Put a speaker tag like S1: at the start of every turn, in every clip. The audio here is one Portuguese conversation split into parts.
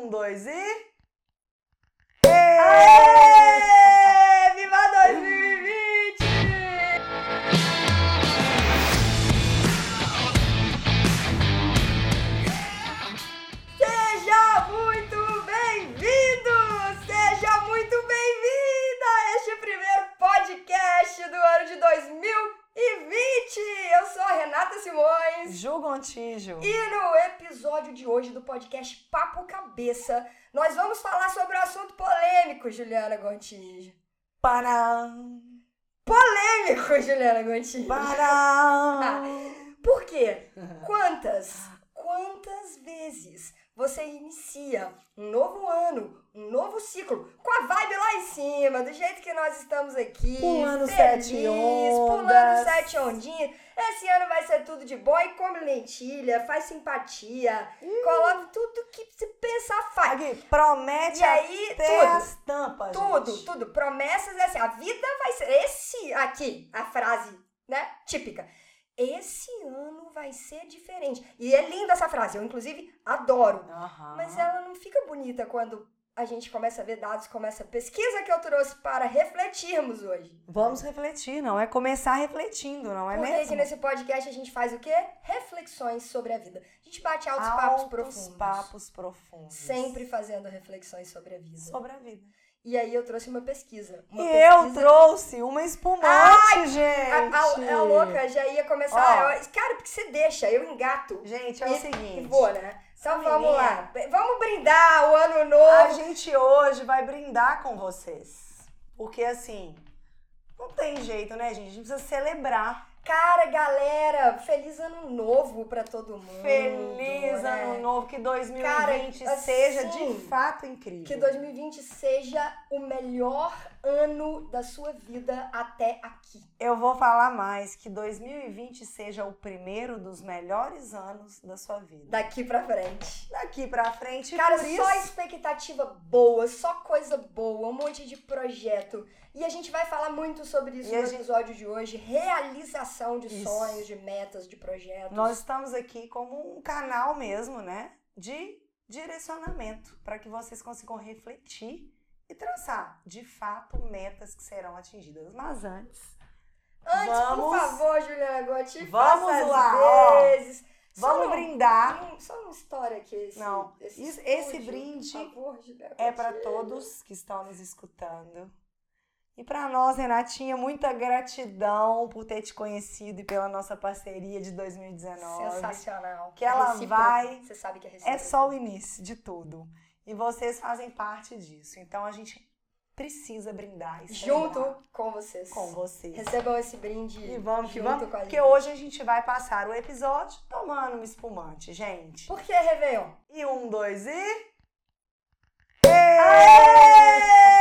S1: um, dois e.
S2: Renata Simões.
S1: Ju Gontijo.
S2: E no episódio de hoje do podcast Papo Cabeça, nós vamos falar sobre o assunto polêmico, Juliana Gontijo.
S1: Para.
S2: Polêmico, Juliana Gontijo.
S1: Para.
S2: Por quê? Quantas, quantas vezes você inicia um novo ano, um novo ciclo, com a vibe lá em cima, do jeito que nós estamos aqui,
S1: Pulando
S2: feliz,
S1: sete
S2: pulando
S1: ondas.
S2: sete ondinhas. Esse ano vai ser tudo de bom e come lentilha, faz simpatia, coloca tudo que você pensar, faz.
S1: Aqui, promete
S2: E aí,
S1: até
S2: tudo.
S1: as tampas.
S2: Tudo,
S1: gente.
S2: tudo. Promessas é assim, a vida vai ser. Esse aqui, a frase, né? Típica. Esse ano vai ser diferente. E é linda essa frase, eu inclusive adoro.
S1: Aham.
S2: Mas ela não fica bonita quando a gente começa a ver dados, começa a pesquisa que eu trouxe para refletirmos hoje.
S1: Vamos refletir, não é começar refletindo, não é
S2: Porque
S1: mesmo?
S2: aqui nesse podcast a gente faz o quê? Reflexões sobre a vida. A gente bate altos papos
S1: Altos
S2: profundos.
S1: papos profundos.
S2: Sempre fazendo reflexões sobre a vida.
S1: Sobre a vida.
S2: E aí eu trouxe uma pesquisa. Uma
S1: e eu
S2: pesquisa-
S1: trouxe uma espumante,
S2: Ai,
S1: gente.
S2: A, a, a louca já ia começar. Eu- cara, porque você deixa, eu engato.
S1: Gente, é
S2: e,
S1: o seguinte.
S2: Vou, né? Então
S1: Essa
S2: vamos
S1: menina-
S2: lá. Vamos brindar o ano
S1: A
S2: novo.
S1: gente hoje vai brindar com vocês. Porque assim, não tem jeito, né, gente? A gente precisa celebrar.
S2: Cara, galera, feliz ano novo pra todo mundo.
S1: Feliz
S2: né?
S1: ano novo, que 2020
S2: Cara,
S1: seja
S2: assim,
S1: de fato incrível.
S2: Que 2020 seja o melhor ano da sua vida até aqui.
S1: Eu vou falar mais, que 2020 seja o primeiro dos melhores anos da sua vida.
S2: Daqui pra frente.
S1: Daqui pra frente,
S2: Cara, só
S1: isso,
S2: expectativa boa, só coisa boa, um monte de projeto. E a gente vai falar muito sobre isso
S1: E
S2: no
S1: gente-
S2: episódio de hoje. Realização de
S1: Isso.
S2: sonhos, de metas, de projetos.
S1: nós estamos aqui como um canal mesmo, né, de direcionamento, para que vocês consigam refletir e traçar, de fato, metas que serão atingidas. Mas antes,
S2: Antes, por
S1: vamos-
S2: favor, Juliana Gotti,
S1: Vamos lá,
S2: vezes. Só
S1: vamos
S2: um-
S1: brindar.
S2: um- Só uma história aqui. Esse,
S1: Não,
S2: esse,
S1: esse
S2: estúdio,
S1: brinde
S2: por favor,
S1: É para todos que estão nos escutando. E para nós, Renatinha, muita gratidão por ter te conhecido e pela nossa parceria de 2019.
S2: Sensacional.
S1: Que ela
S2: Recíproco.
S1: vai-
S2: Você sabe que é
S1: É
S2: recíproco.
S1: só o início de tudo. E vocês fazem parte disso. Então a gente precisa brindar
S2: Junto com vocês.
S1: com vocês.
S2: Recebam esse brinde.
S1: E vamos que vamos,
S2: com a
S1: porque hoje a gente vai passar o episódio tomando um espumante, gente.
S2: Por que Réveillon?
S1: E um, dois e.
S2: Aê!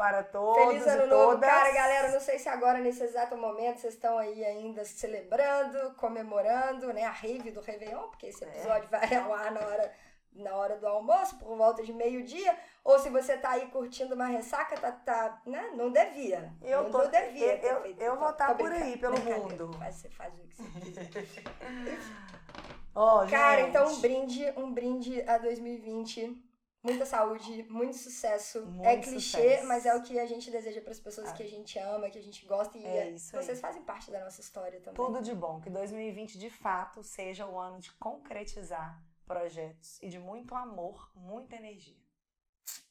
S1: Para todos
S2: Feliz ano
S1: e
S2: novo.
S1: todas.
S2: Cara, galera, não sei se agora, nesse exato momento, vocês estão aí ainda celebrando, comemorando, né, a rave do Réveillon, porque esse
S1: É.
S2: episódio vai ao ar na hora, na hora do almoço, por volta de meio-dia, ou se você tá aí curtindo uma ressaca, tá, tá né, não devia.
S1: Eu
S2: não
S1: tô-
S2: devia
S1: eu- eu- eu vou
S2: Tô-
S1: tá por aí, pelo mundo.
S2: Faz, você faz o que você quiser.
S1: Ó,
S2: Cara,
S1: gente.
S2: então um brinde, um brinde a 2020. Muita saúde, muito sucesso.
S1: Muito
S2: é clichê,
S1: sucesso.
S2: mas é o que a gente deseja para as pessoas
S1: É.
S2: que a gente ama, que a gente gosta e
S1: É
S2: é-
S1: isso aí.
S2: vocês fazem parte da nossa história também.
S1: Tudo de bom. Que 2020 de fato seja o ano de concretizar projetos e de muito amor, muita energia.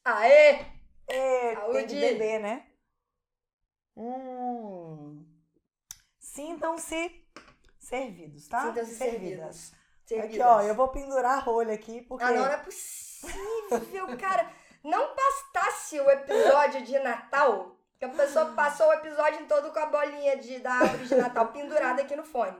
S2: Aê!
S1: E
S2: Saúde!
S1: tem que beber, né? Hum. Sintam-se servidos, tá?
S2: Sintam-se servidos.
S1: Aqui,
S2: Servidas.
S1: ó, eu vou pendurar a rolha aqui porque
S2: Ah, não, não é possível, cara. Não bastasse o episódio de Natal, que a pessoa passou o episódio todo com a bolinha de, da árvore de Natal pendurada aqui no fone.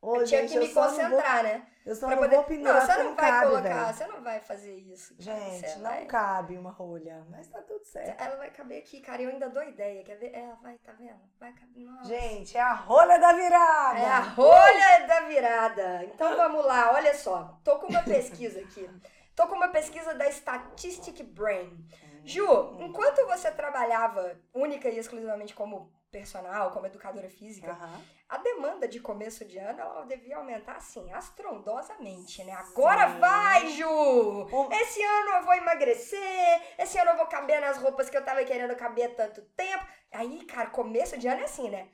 S1: Ô,
S2: eu tinha
S1: gente,
S2: que me
S1: não vou-
S2: concentrar, né?
S1: Eu só
S2: Pra
S1: não
S2: poder-
S1: vou pendurar
S2: Não, você
S1: porque
S2: não vai
S1: cabe,
S2: colocar,
S1: velho.
S2: você não vai fazer isso.
S1: Gente,
S2: Você
S1: não
S2: vai-
S1: cabe uma rolha, mas tá tudo certo.
S2: Ela vai caber aqui, cara. Eu ainda dou ideia. Quer ver? Ela vai, tá vendo? Vai caber. Nossa.
S1: Gente, é a rolha da virada.
S2: É a rolha da virada. Então vamos lá, olha só. Tô com uma pesquisa aqui. Tô com uma pesquisa da Statistic Brain. Ju, enquanto você trabalhava única e exclusivamente como personal, como educadora física,
S1: Aham.
S2: a demanda de começo de ano ela devia aumentar assim, astrondosamente, né? Agora
S1: Sim.
S2: vai, Ju! Esse ano eu vou emagrecer, esse ano eu vou caber nas roupas que eu tava querendo caber há tanto tempo. Aí, cara, começo de ano é assim, né?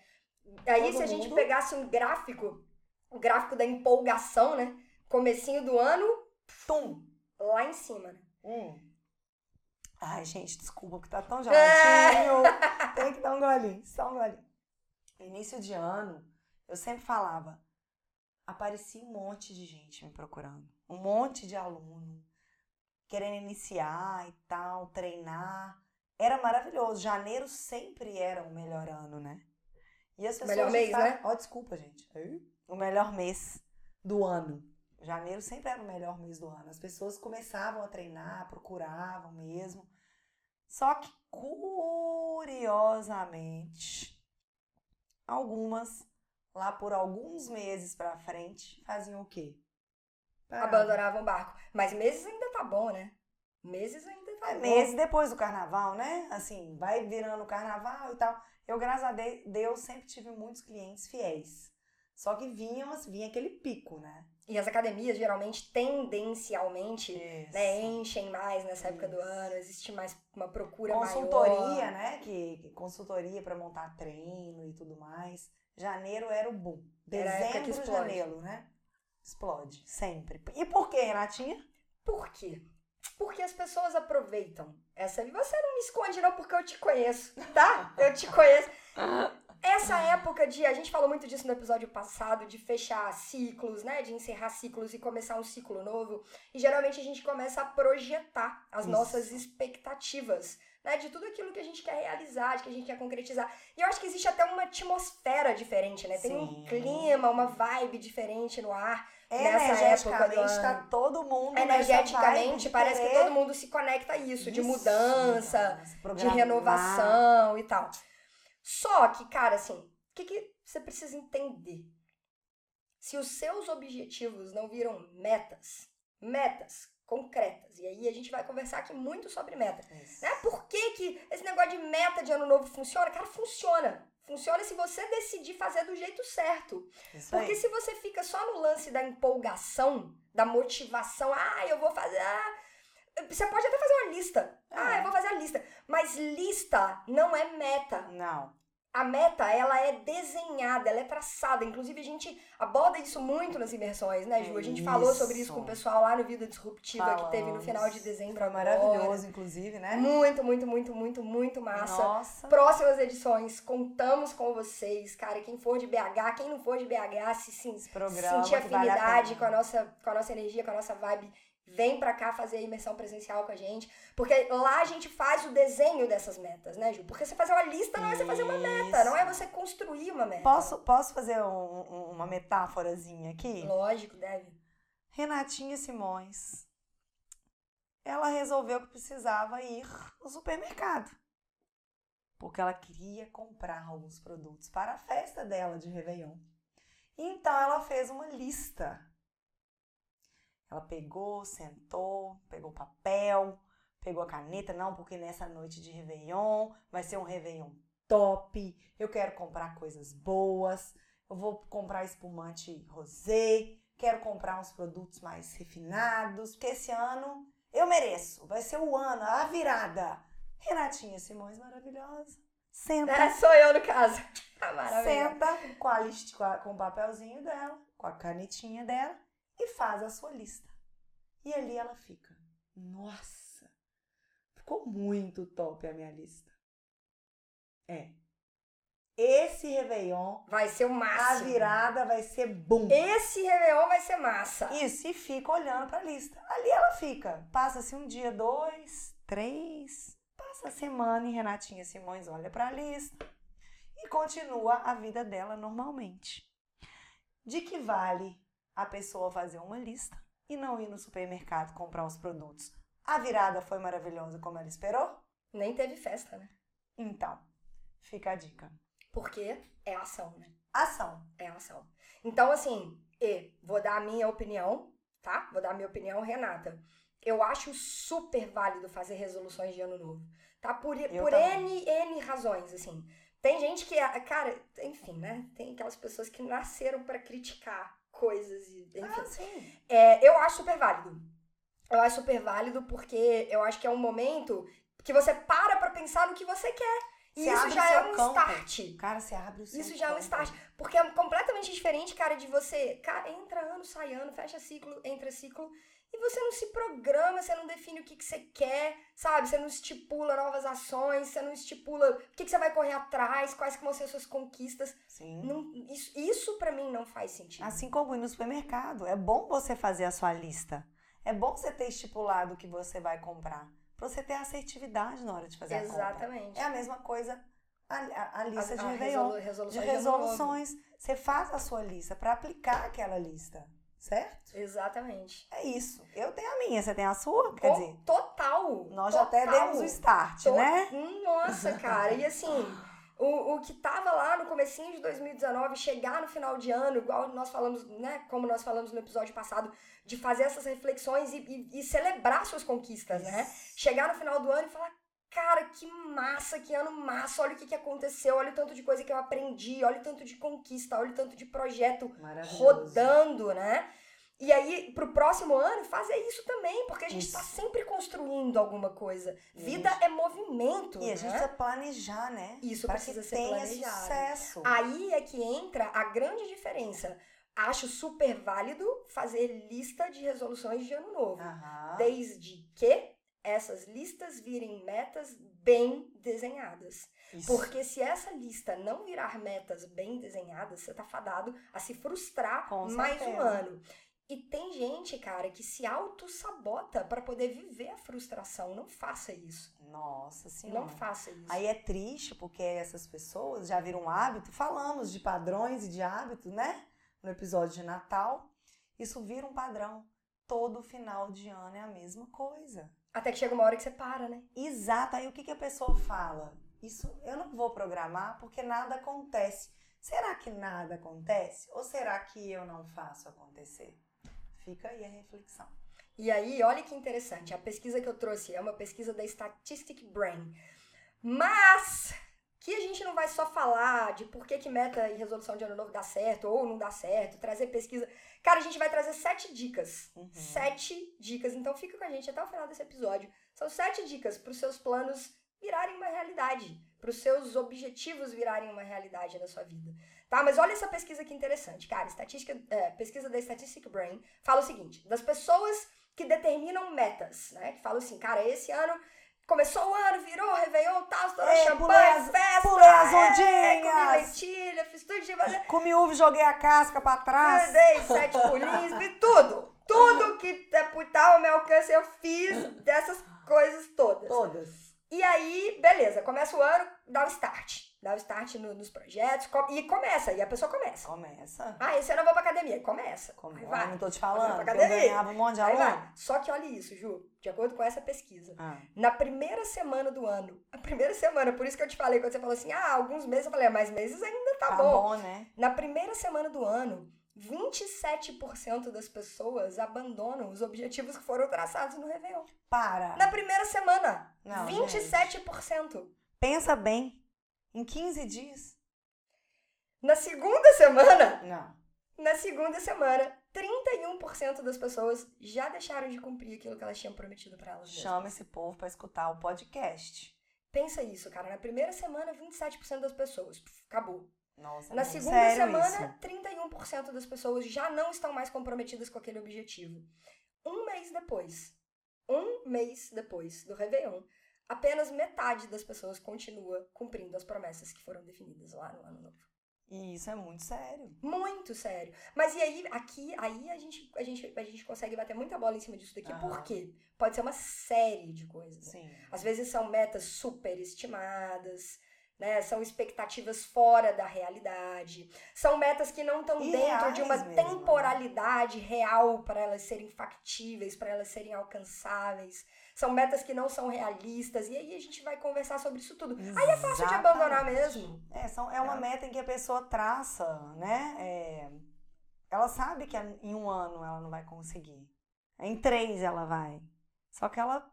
S2: Aí,
S1: Todo
S2: se a gente
S1: mundo-
S2: pegasse um gráfico, o gráfico da empolgação, né? Comecinho do ano,
S1: Tum.
S2: Lá em cima, né?
S1: Hum. Ai, gente, desculpa, porque tá tão
S2: É.
S1: geladinho. Tem que dar um golinho, só um golinho. Início de ano, eu sempre falava, aparecia um monte de gente me procurando. Um monte de aluno querendo iniciar e tal, treinar. Era maravilhoso. Janeiro sempre era o melhor ano, né? E as pessoas
S2: Melhor mês, né?
S1: Ó, desculpa, gente. O melhor mês do ano. Janeiro sempre era o melhor mês do ano. As pessoas começavam a treinar, procuravam mesmo. Só que, curiosamente, algumas, lá por alguns meses pra frente, faziam o quê? Paravam.
S2: Abandonavam o barco. Mas meses ainda tá bom, né? Meses ainda tá
S1: É,
S2: bom.
S1: meses depois do carnaval, né? Assim, vai virando o carnaval e tal. Eu, graças a de- Deus, sempre tive muitos clientes fiéis. Só que vinham, assim, vinha aquele pico, né?
S2: E as academias, geralmente, tendencialmente, né, enchem mais nessa época do
S1: Isso.
S2: ano, existe mais uma procura
S1: Consultoria,
S2: maior.
S1: né? Que, que consultoria pra montar treino e tudo mais. Janeiro era o boom.
S2: Que
S1: Dezembro,
S2: explode.
S1: janeiro, né? Explode, sempre. E por quê, Renatinha?
S2: Por quê? Porque as pessoas aproveitam essa. Você não me esconde, não, porque eu te conheço, tá? Eu te conheço. Essa época de. A gente falou muito disso no episódio passado, de fechar ciclos, né? De encerrar ciclos e começar um ciclo novo. E geralmente a gente começa a projetar as
S1: Isso.
S2: nossas expectativas. Né, de tudo aquilo que a gente quer realizar, de que a gente quer concretizar. E eu acho que existe até uma atmosfera diferente, né? Tem um
S1: Sim.
S2: clima, uma vibe diferente no ar. Nessa época do
S1: Energeticamente, tá
S2: ano.
S1: todo mundo
S2: Energeticamente,
S1: de
S2: parece que todo mundo se conecta a isso, de
S1: Isso,
S2: mudança,
S1: mudança,
S2: de renovação e tal. Só que, cara, assim, o que, que você precisa entender? Se os seus objetivos não viram metas, metas concretas, e aí a gente vai conversar aqui muito sobre meta.
S1: Isso.
S2: Né? Por que, que esse negócio de meta de ano novo funciona? Cara, funciona. Funciona se você decidir fazer do jeito certo.
S1: Isso
S2: Porque
S1: aí.
S2: se você fica só no lance da empolgação, da motivação, ah, eu vou fazer. ah, você pode até fazer uma lista. Ah,
S1: É.
S2: eu vou fazer a lista. Mas lista não é meta.
S1: Não.
S2: A meta, ela é desenhada, ela é traçada. Inclusive, a gente aborda isso muito nas imersões, né, Ju? A gente falou sobre isso
S1: Isso.
S2: com o pessoal lá no Vida Disruptiva, que teve no
S1: Falamos.
S2: final de dezembro
S1: Foi maravilhoso, inclusive, né?
S2: Muito, muito, muito, muito, muito massa.
S1: Nossa.
S2: Próximas edições, contamos com vocês, cara. Quem for de BH, quem não for de BH, se sim,
S1: programa
S2: sentir
S1: que vale a
S2: afinidade com, a nossa, com a nossa energia, com a nossa vibe, vem pra cá fazer a imersão presencial com a gente. Porque lá a gente faz o desenho dessas metas, né, Ju? Porque você fazer uma lista não é você fazer uma meta, não é você construir uma meta.
S1: Posso, posso fazer um- uma metáforazinha aqui?
S2: Lógico, deve.
S1: Renatinha Simões. Ela resolveu que precisava ir no supermercado. Porque ela queria comprar alguns produtos para a festa dela de Réveillon. Então ela fez uma lista. Ela pegou, sentou, pegou papel, pegou a caneta, não, porque nessa noite de Réveillon vai ser um Réveillon top. Eu quero comprar coisas boas. Eu vou comprar espumante rosé. Quero comprar uns produtos mais refinados, porque esse ano eu mereço. Vai ser o ano, a virada. Renatinha Simões, maravilhosa. Senta,
S2: É, sou eu no caso. Maravilhoso.
S1: senta com, a com, a- com o papelzinho dela, com a canetinha dela e faz a sua lista. E ali ela fica. Nossa, ficou muito top a minha lista. É. Esse Réveillon,
S2: Vai ser o
S1: a
S2: máximo.
S1: virada vai ser boom.
S2: Esse Réveillon vai ser massa.
S1: Isso, e fica olhando pra lista. Ali ela fica. Passa-se um dia, dois, três. Passa a semana e Renatinha Simões olha pra lista. E continua a vida dela normalmente. De que vale a pessoa fazer uma lista e não ir no supermercado comprar os produtos? A virada foi maravilhosa como ela esperou?
S2: Nem teve festa, né?
S1: Então, fica a dica.
S2: Porque é ação, né?
S1: Ação.
S2: É ação. Então, assim, e vou dar a minha opinião, tá? Vou dar a minha opinião, Renata. Eu acho super válido fazer resoluções de ano novo, tá? Por,
S1: Eu
S2: por
S1: também.
S2: N, N razões, assim. Tem gente que, cara, enfim, né? Tem aquelas pessoas que nasceram para criticar coisas e, enfim.
S1: Ah, sim.
S2: É, eu acho super válido. Eu acho super válido porque eu acho que é um momento que você para pra pensar no que você quer. E
S1: Você
S2: isso já é um
S1: campo.
S2: start.
S1: Cara, você abre o seu
S2: Isso já é um
S1: campo.
S2: start. Porque é completamente diferente, cara, de você. Cara, entra ano, sai ano, fecha ciclo, entra ciclo. E você não se programa, você não define o que, que você quer, sabe? Você não estipula novas ações, você não estipula o que, que você vai correr atrás, quais que vão ser as suas conquistas.
S1: Sim.
S2: Não, isso, isso para mim não faz sentido.
S1: Assim como ir no supermercado. É bom você fazer a sua lista. É bom você ter estipulado o que você vai comprar. Pra você ter assertividade na hora de fazer a compra.
S2: Exatamente.
S1: É a mesma coisa a, a- a lista
S2: A-
S1: de
S2: a
S1: Réveillon.
S2: resolu- resoluções de
S1: resoluções. Você faz a sua lista pra aplicar aquela lista. Certo?
S2: Exatamente.
S1: É isso. Eu tenho a minha, você tem a sua? Quer dizer,
S2: total.
S1: nós já até
S2: total.
S1: demos o start,
S2: To-
S1: né?
S2: Nossa, cara. E assim, o, o que tava lá no comecinho de 2019, chegar no final de ano, igual nós falamos, né? Como nós falamos no episódio passado, de fazer essas reflexões e, e- e celebrar suas conquistas, né? Chegar no final do ano e falar, cara, que massa, que ano massa, olha o que, que aconteceu, olha o tanto de coisa que eu aprendi, olha o tanto de conquista, olha o tanto de projeto rodando, né? E aí, pro próximo ano, fazer isso também, porque a gente
S1: Isso.
S2: tá sempre construindo alguma coisa.
S1: E
S2: Vida
S1: gente-
S2: é movimento,
S1: E a gente
S2: né?
S1: precisa planejar, né?
S2: Isso precisa
S1: que
S2: ser
S1: tenha
S2: planejado.
S1: sucesso.
S2: Aí é que entra a grande diferença. Acho super válido fazer lista de resoluções de ano novo.
S1: Aham.
S2: Desde que essas listas virem metas bem desenhadas.
S1: Isso.
S2: Porque se essa lista não virar metas bem desenhadas, você tá fadado a se frustrar
S1: Com
S2: mais um ano. E tem gente, cara, que se auto-sabota pra poder viver a frustração. Não faça isso.
S1: Nossa senhora.
S2: Não faça isso.
S1: Aí é triste porque essas pessoas já viram um hábito. Falamos de padrões e de hábitos, né? No episódio de Natal. Isso vira um padrão. Todo final de ano é a mesma coisa.
S2: Até que chega uma hora que você para, né?
S1: Exato. Aí o que, que a pessoa fala? Isso eu não vou programar porque nada acontece. Será que nada acontece? Ou será que eu não faço acontecer? Fica aí a reflexão.
S2: E aí, olha que interessante. A pesquisa que eu trouxe é uma pesquisa da Statistic Brain. Mas que a gente não vai só falar de por que, que meta e resolução de ano novo dá certo ou não dá certo, trazer pesquisa. Cara, a gente vai trazer sete dicas.
S1: Uhum.
S2: Sete dicas. Então fica com a gente até o final desse episódio. São sete dicas para os seus planos virarem uma realidade, para os seus objetivos virarem uma realidade na sua vida. Tá? Mas olha essa pesquisa que interessante, cara. Estatística, é, pesquisa da Statistic Brain fala o seguinte: das pessoas que determinam metas, né? Que falam assim, cara, esse ano começou o ano, virou, Réveillon, tal, estourou
S1: É,
S2: champanhe, festa,
S1: pulei as
S2: é,
S1: ondinhas.
S2: comi lentilha, fiz tudo de fazer.
S1: Comi uva joguei a casca pra trás.
S2: Dei sete pulinhos, fiz tudo. Tudo que estava ao meu alcance eu fiz dessas coisas todas.
S1: Todas.
S2: E aí, beleza, começa o ano, dá o start. Dá o start no- nos projetos e começa, e a pessoa começa.
S1: Começa.
S2: Ah, esse ano eu vou pra academia. Começa.
S1: Como
S2: Aí
S1: eu
S2: vai.
S1: não tô te falando. eu
S2: academia.
S1: ganhava um monte de
S2: Aí
S1: aluno.
S2: vai. Só que olha isso, Ju, de acordo com essa pesquisa.
S1: Ah,
S2: Na primeira semana do ano, a primeira semana, por isso que eu te falei, quando você falou assim, ah, alguns meses, eu falei, ah, mais meses ainda tá,
S1: tá
S2: bom.
S1: bom, né?
S2: Na primeira semana do ano, 27% das pessoas abandonam os objetivos que foram traçados no Réveillon.
S1: Para.
S2: Na primeira semana,
S1: Não,
S2: 27%.
S1: Pensa bem. Em 15 dias.
S2: Na segunda semana,
S1: Não.
S2: na segunda semana, 31% das pessoas já deixaram de cumprir aquilo que elas tinham prometido pra elas mesmas.
S1: Chama esse povo pra escutar o podcast.
S2: Pensa isso, cara. Na primeira semana, 27% das pessoas. Pff, acabou.
S1: Nossa,
S2: Na
S1: muito
S2: segunda semana,
S1: isso.
S2: 31% das pessoas já não estão mais comprometidas com aquele objetivo. Um mês depois, um mês depois do Réveillon, apenas metade das pessoas continua cumprindo as promessas que foram definidas lá no ano novo.
S1: E isso é muito sério.
S2: Muito sério. Mas e aí, aqui, aí a gente, a gente, a gente consegue bater muita bola em cima disso daqui.
S1: Aham.
S2: Por quê? Pode ser uma série de coisas. né?
S1: Sim.
S2: Às vezes são metas superestimadas, né? São expectativas fora da realidade. São metas que não estão dentro de uma
S1: mesmo, né?
S2: temporalidade real para elas serem factíveis, para elas serem alcançáveis. São metas que não são realistas. E aí a gente vai conversar sobre isso tudo. Aí é fácil de abandonar mesmo.
S1: É, são, é uma
S2: É.
S1: meta em que a pessoa traça, né? É, ela sabe que em um ano ela não vai conseguir. Em três ela vai. Só que ela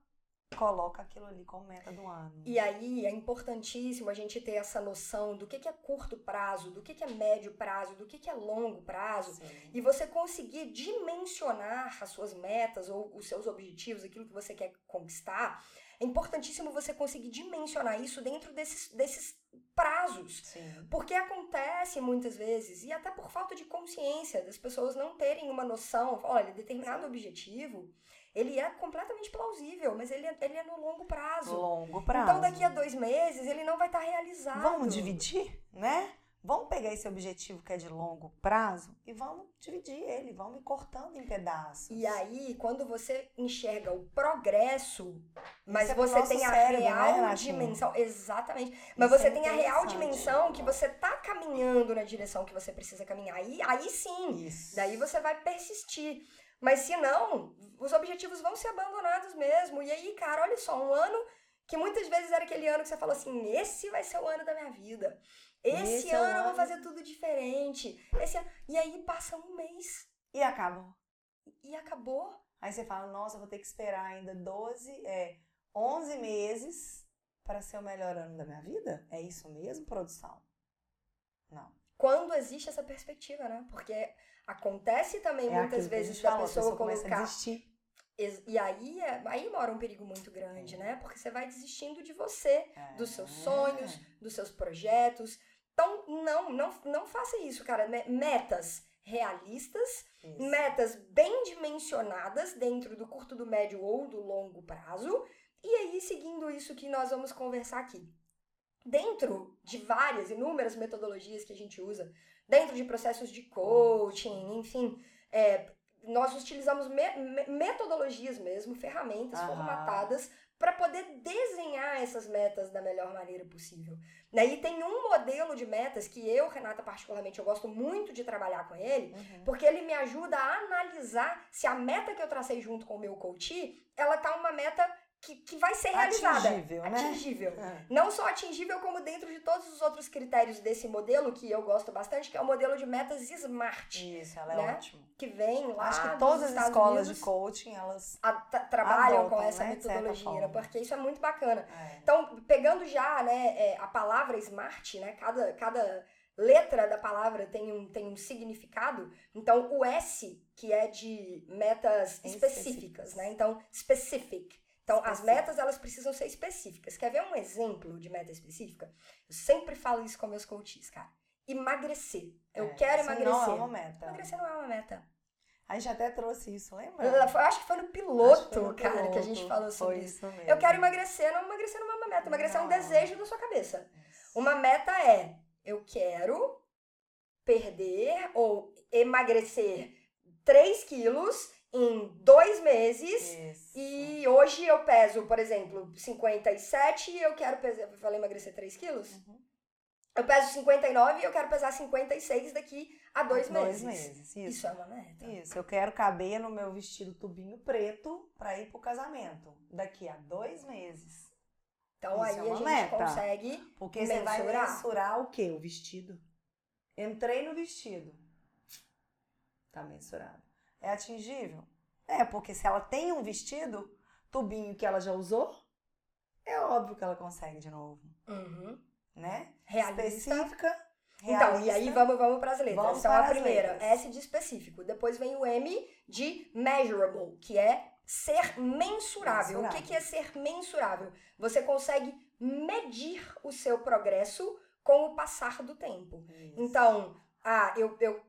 S1: coloca aquilo ali como meta do ano.
S2: E aí é importantíssimo a gente ter essa noção do que, que é curto prazo, do que, que é médio prazo, do que, que é longo prazo.
S1: Sim.
S2: E você conseguir dimensionar as suas metas ou os seus objetivos, aquilo que você quer conquistar, é importantíssimo você conseguir dimensionar isso dentro desses, desses prazos.
S1: Sim.
S2: Porque acontece muitas vezes, e até por falta de consciência, das pessoas não terem uma noção, olha, determinado objetivo, ele é completamente plausível, mas ele é, ele é no longo prazo.
S1: Longo prazo.
S2: Então, daqui a dois meses, ele não vai estar realizado.
S1: Vamos dividir, né? Vamos pegar esse objetivo que é de longo prazo e vamos dividir ele, vamos ir cortando em pedaços.
S2: E aí, quando você enxerga o progresso, mas
S1: é
S2: você tem a
S1: cérebro, né,
S2: real
S1: Renatinha?
S2: dimensão. Exatamente. Mas
S1: Isso
S2: você
S1: é
S2: tem a real dimensão que você tá caminhando na direção que você precisa caminhar. Aí, aí sim,
S1: Isso.
S2: daí você vai persistir. Mas se não, os objetivos vão ser abandonados mesmo. E aí, cara, olha só, um ano que muitas vezes era aquele ano que você falou assim: esse vai ser o ano da minha vida. Esse,
S1: Esse é
S2: ano eu vou fazer tudo diferente. Esse ano... E aí passa um mês
S1: E acabou.
S2: e acabou.
S1: Aí você fala, nossa, eu vou ter que esperar ainda 12, é, 11 meses para ser o melhor ano da minha vida? É isso mesmo, produção? Não.
S2: quando existe essa perspectiva, né? Porque acontece também
S1: É
S2: muitas vezes da
S1: falou, a
S2: pessoa
S1: começa a
S2: colocar.
S1: desistir.
S2: E aí, é- aí mora um perigo muito grande, né? Porque você vai desistindo de você, dos seus
S1: É.
S2: sonhos, dos seus projetos. Então, não, não, não faça isso, cara. Me- Metas realistas,
S1: Isso.
S2: metas bem dimensionadas dentro do curto, do médio ou do longo prazo. E aí, seguindo isso que nós vamos conversar aqui. Dentro de várias, inúmeras metodologias que a gente usa, dentro de processos de coaching, enfim, é, nós utilizamos me- me- metodologias mesmo, ferramentas
S1: Aham.
S2: formatadas para poder desenhar essas metas da melhor maneira possível. Né? E tem um modelo de metas que eu, Renata, particularmente, eu gosto muito de trabalhar com ele,
S1: Uhum.
S2: porque ele me ajuda a analisar se a meta que eu tracei junto com o meu coach, ela tá uma meta que, que vai ser realizada.
S1: Atingível, né?
S2: Atingível.
S1: É.
S2: Não só atingível, como dentro de todos os outros critérios desse modelo, que eu gosto bastante, que é o modelo de metas SMART,
S1: Isso, ela é
S2: Né?
S1: ótima.
S2: que vem lá
S1: Acho que todas as escolas
S2: Unidos,
S1: de coaching, elas.
S2: a- tra- trabalham
S1: adotam,
S2: com essa
S1: né,
S2: metodologia, porque isso é muito bacana.
S1: É.
S2: Então, pegando já né, é, a palavra SMART, né, cada, cada letra da palavra tem um, tem um significado. Então, o S, que é de metas específicas,
S1: Específicas.
S2: né? Então, specific. Então, as metas, elas precisam ser específicas. Quer ver um exemplo de meta específica? Eu sempre falo isso com meus coaches, cara. Emagrecer. Eu
S1: É,
S2: quero
S1: isso
S2: emagrecer.
S1: Não é uma meta.
S2: Emagrecer não é uma meta.
S1: A gente até trouxe isso, lembra?
S2: Foi- acho que foi no piloto,
S1: foi no
S2: cara, que a
S1: piloto.
S2: gente falou sobre
S1: Foi
S2: isso.
S1: isso mesmo.
S2: Eu quero emagrecer, não emagrecer não é uma meta. Emagrecer é um
S1: Não.
S2: desejo da sua cabeça. Uma meta é, eu quero perder ou emagrecer 3 quilos em dois meses.
S1: Isso.
S2: E hoje eu peso, por exemplo, 57 e eu quero pesar. Eu falei emagrecer 3 quilos?
S1: Uhum.
S2: Eu peso 59 e eu quero pesar 56 daqui a dois,
S1: Dois
S2: meses.
S1: meses. Isso.
S2: Isso é uma meta.
S1: Isso, eu quero caber no meu vestido tubinho preto pra ir pro casamento. Daqui a dois meses.
S2: Então
S1: Isso
S2: aí
S1: é
S2: a gente
S1: meta.
S2: consegue.
S1: Porque você vai
S2: Mensurar.
S1: mensurar o quê? O vestido. Entrei no vestido. Tá mensurado. É atingível? É, porque se ela tem um vestido, tubinho que ela já usou, é óbvio que ela consegue de novo,
S2: Uhum.
S1: né?
S2: Realista.
S1: Específica.
S2: Então, e aí
S1: realista.
S2: vamos, vamos para as letras.
S1: Vamos
S2: então, a primeira,
S1: letras.
S2: S de específico. Depois vem o M de measurable, que é ser mensurável. O que,
S1: Mensurável.
S2: que é ser mensurável? Você consegue medir o seu progresso com o passar do tempo.
S1: Isso.
S2: Então, ah, eu, eu,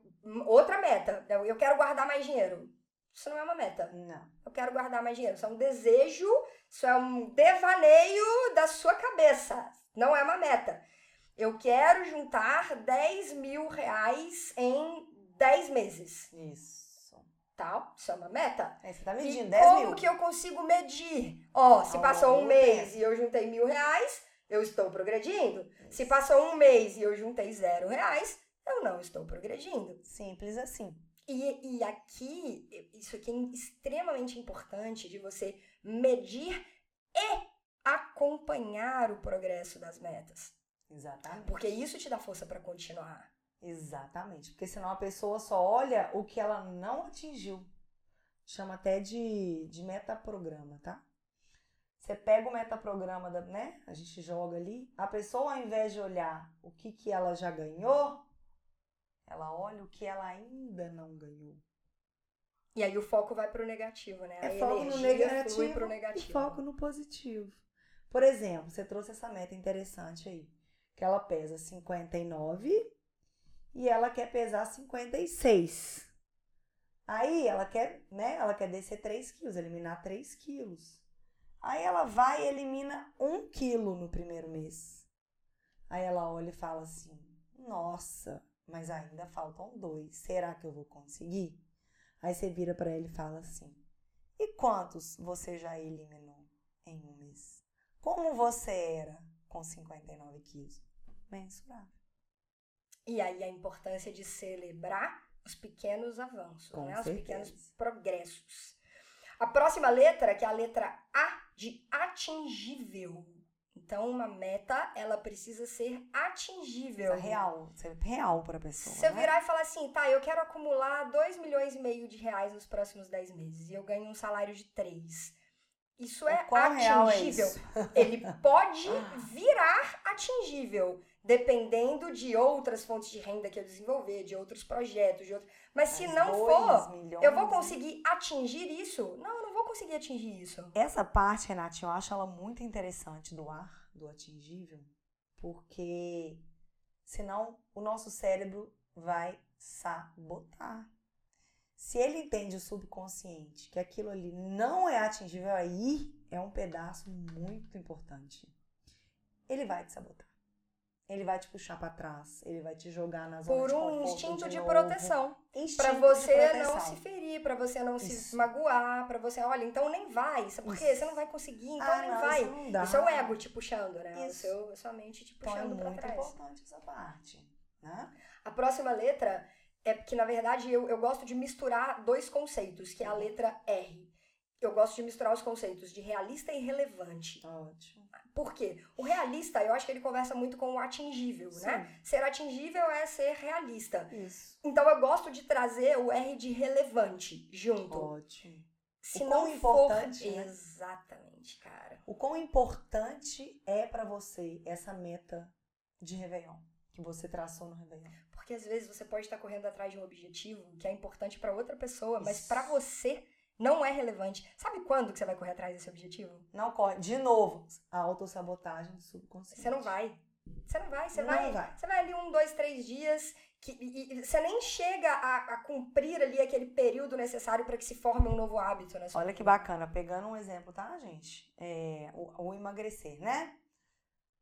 S2: outra meta, eu quero guardar mais dinheiro. Isso não é uma meta.
S1: Não.
S2: Eu quero guardar mais dinheiro. Isso é um desejo, isso é um devaneio da sua cabeça. Não é uma meta. Eu quero juntar 10 mil reais em 10 meses.
S1: Isso.
S2: Tá? Isso é uma meta.
S1: Aí você tá
S2: E
S1: medindo 10
S2: como
S1: mil.
S2: que eu consigo medir? Ó, se
S1: Ao
S2: passou um mês
S1: tempo.
S2: e eu juntei mil reais, eu estou progredindo. Se passou um mês e eu juntei zero reais, eu não estou progredindo.
S1: Simples assim.
S2: E, e aqui, isso aqui é extremamente importante de você medir e acompanhar o progresso das metas.
S1: Exatamente.
S2: Porque isso te dá força para continuar.
S1: Exatamente. Porque senão a pessoa só olha o que ela não atingiu. Chama até de, de metaprograma, tá? Você pega o metaprograma, da, né? A gente joga ali. A pessoa, ao invés de olhar o que, que ela já ganhou, ela olha o que ela ainda não ganhou.
S2: E aí o foco vai pro negativo, né?
S1: É
S2: a
S1: foco no negativo
S2: pro negativo.
S1: e foco no positivo. Por exemplo, você trouxe essa meta interessante aí, que ela pesa 59 e ela quer pesar 56. Aí ela quer, né? Ela quer descer 3 quilos, eliminar 3 quilos. Aí ela vai e elimina 1 quilo no primeiro mês. Aí ela olha e fala assim: Nossa, mas ainda faltam dois. Será que eu vou conseguir? Aí você vira para ele e fala assim: E quantos você já eliminou em um mês? Como você era com 59 quilos? Mensurável.
S2: E aí a importância de celebrar os pequenos avanços,
S1: Com
S2: né? Os pequenos progressos. A próxima letra, que é a letra A de atingível. Então, uma meta, ela precisa ser atingível.
S1: É real, isso é real para a pessoa.
S2: Se eu
S1: né?
S2: virar e falar assim, tá, eu quero acumular 2 milhões e meio de reais nos próximos 10 meses e eu ganho um salário de 3. Isso é
S1: é
S2: atingível.
S1: isso?
S2: Ele pode virar atingível, dependendo de outras fontes de renda que eu desenvolver, de outros projetos, de outros. Mas se não for,
S1: milhões,
S2: eu vou conseguir atingir isso? Não, eu não vou conseguir atingir isso.
S1: Essa parte, Renatinho, eu acho ela muito interessante do ar, do atingível, porque senão o nosso cérebro vai sabotar. Se ele entende o subconsciente que aquilo ali não é atingível, aí é um pedaço muito importante. Ele vai te sabotar. Ele vai te puxar pra trás, ele vai te jogar na zona
S2: Por
S1: de
S2: um
S1: conforto
S2: instinto de
S1: novo.
S2: proteção.
S1: Instinto
S2: Pra
S1: de
S2: você não se ferir, pra você não se
S1: Isso.
S2: magoar, pra você, olha, então nem vai. Sabe por quê? Você não vai conseguir, então
S1: Ah,
S2: nem
S1: não,
S2: vai.
S1: Isso, não.
S2: Isso é o ego te puxando, né? O
S1: Isso.
S2: seu, a sua mente te
S1: Então é
S2: puxando pra
S1: muito
S2: trás.
S1: importante essa parte, né?
S2: A próxima letra é que, na verdade, eu, eu gosto de misturar dois conceitos, que é a
S1: Uhum.
S2: letra R. Eu gosto de misturar os conceitos de realista e relevante.
S1: Ótimo.
S2: Por quê? O realista, eu acho que ele conversa muito com o atingível, né?
S1: Sim.
S2: Ser atingível é ser realista.
S1: Isso.
S2: Então eu gosto de trazer o R de relevante junto.
S1: Ótimo.
S2: Se
S1: O
S2: não
S1: importante,
S2: for...
S1: né?
S2: Exatamente, cara.
S1: O quão importante é pra você essa meta de Réveillon que você traçou no Réveillon?
S2: Porque às vezes você pode estar correndo atrás de um objetivo que é importante pra outra pessoa, mas
S1: Isso.
S2: pra você não é relevante. Sabe quando que você vai correr atrás desse objetivo?
S1: Não corre. De novo, a autossabotagem do subconsciente.
S2: Você não vai. Você não vai. Você
S1: Não
S2: vai,
S1: vai.
S2: Você vai ali um, dois, três dias que, e, e você nem chega a, a cumprir ali aquele período necessário para que se forme um novo hábito sua
S1: Olha que bacana. Pegando um exemplo, tá, gente? É, o, o emagrecer, né?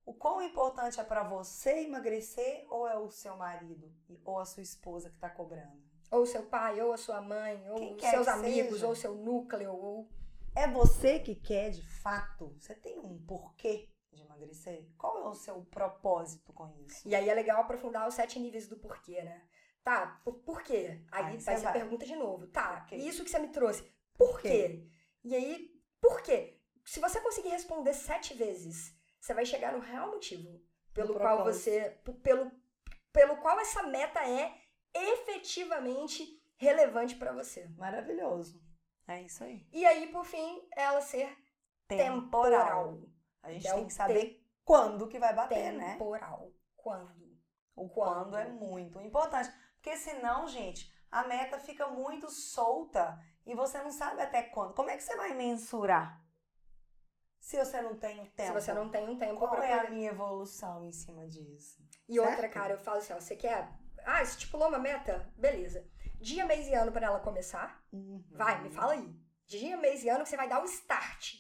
S1: O quão importante é pra você emagrecer ou é o seu marido ou a sua esposa que tá cobrando?
S2: Ou seu pai, ou a sua mãe, ou seus amigos,
S1: seja.
S2: ou seu núcleo, ou
S1: É você que quer de fato? Você tem um porquê de emagrecer? Qual é o seu propósito com isso?
S2: E aí é legal aprofundar os sete níveis do porquê, né? Tá, por, por quê? Aí,
S1: Aí você vai.
S2: pergunta de novo. Tá,
S1: quê?
S2: isso que você me trouxe.
S1: Por
S2: Por quê? E aí, por quê? Se você conseguir responder sete vezes, você vai chegar no real motivo pelo qual você. Pelo, pelo qual essa meta é efetivamente relevante pra você.
S1: Maravilhoso. É isso aí.
S2: E aí, por fim, ela ser temporal.
S1: A gente
S2: É
S1: tem que saber quando que vai bater, né?
S2: Temporal. Quando?
S1: O
S2: Quando?
S1: quando é muito importante. Porque senão, gente, a meta fica muito solta e você não sabe até quando. Como é que você vai mensurar? Se você não tem o tempo.
S2: Se você não tem um tempo
S1: Qual é
S2: poder
S1: a minha evolução em cima disso?
S2: E outra,
S1: Certo?
S2: cara, eu falo assim, ó, você quer. Ah, estipulou uma meta? Beleza. Dia, mês e ano pra ela começar.
S1: Uhum.
S2: Vai, me fala aí. Dia, mês e ano que você vai dar o start.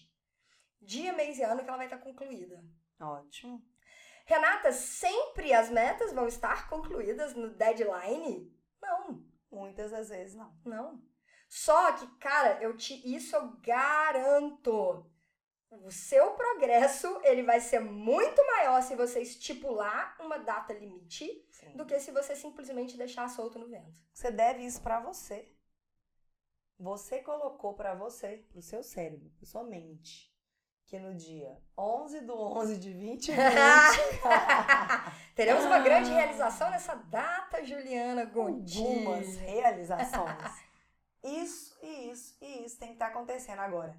S2: Dia, mês e ano que ela vai estar concluída.
S1: Ótimo.
S2: Renata, sempre as metas vão estar concluídas no deadline? Não,
S1: Muitas das vezes não.
S2: não. Só que, cara, eu te, isso eu garanto. O seu progresso, ele vai ser muito maior se você estipular uma data limite
S1: Sim.
S2: do que se você simplesmente deixar solto no vento.
S1: Você deve isso pra você. Você colocou pra você, pro seu cérebro, pra sua mente, que no dia 11 do 11 de 2020,
S2: Teremos uma grande realização nessa data, Juliana Gonti.
S1: algumas realizações. Isso e isso e isso tem que estar acontecendo agora.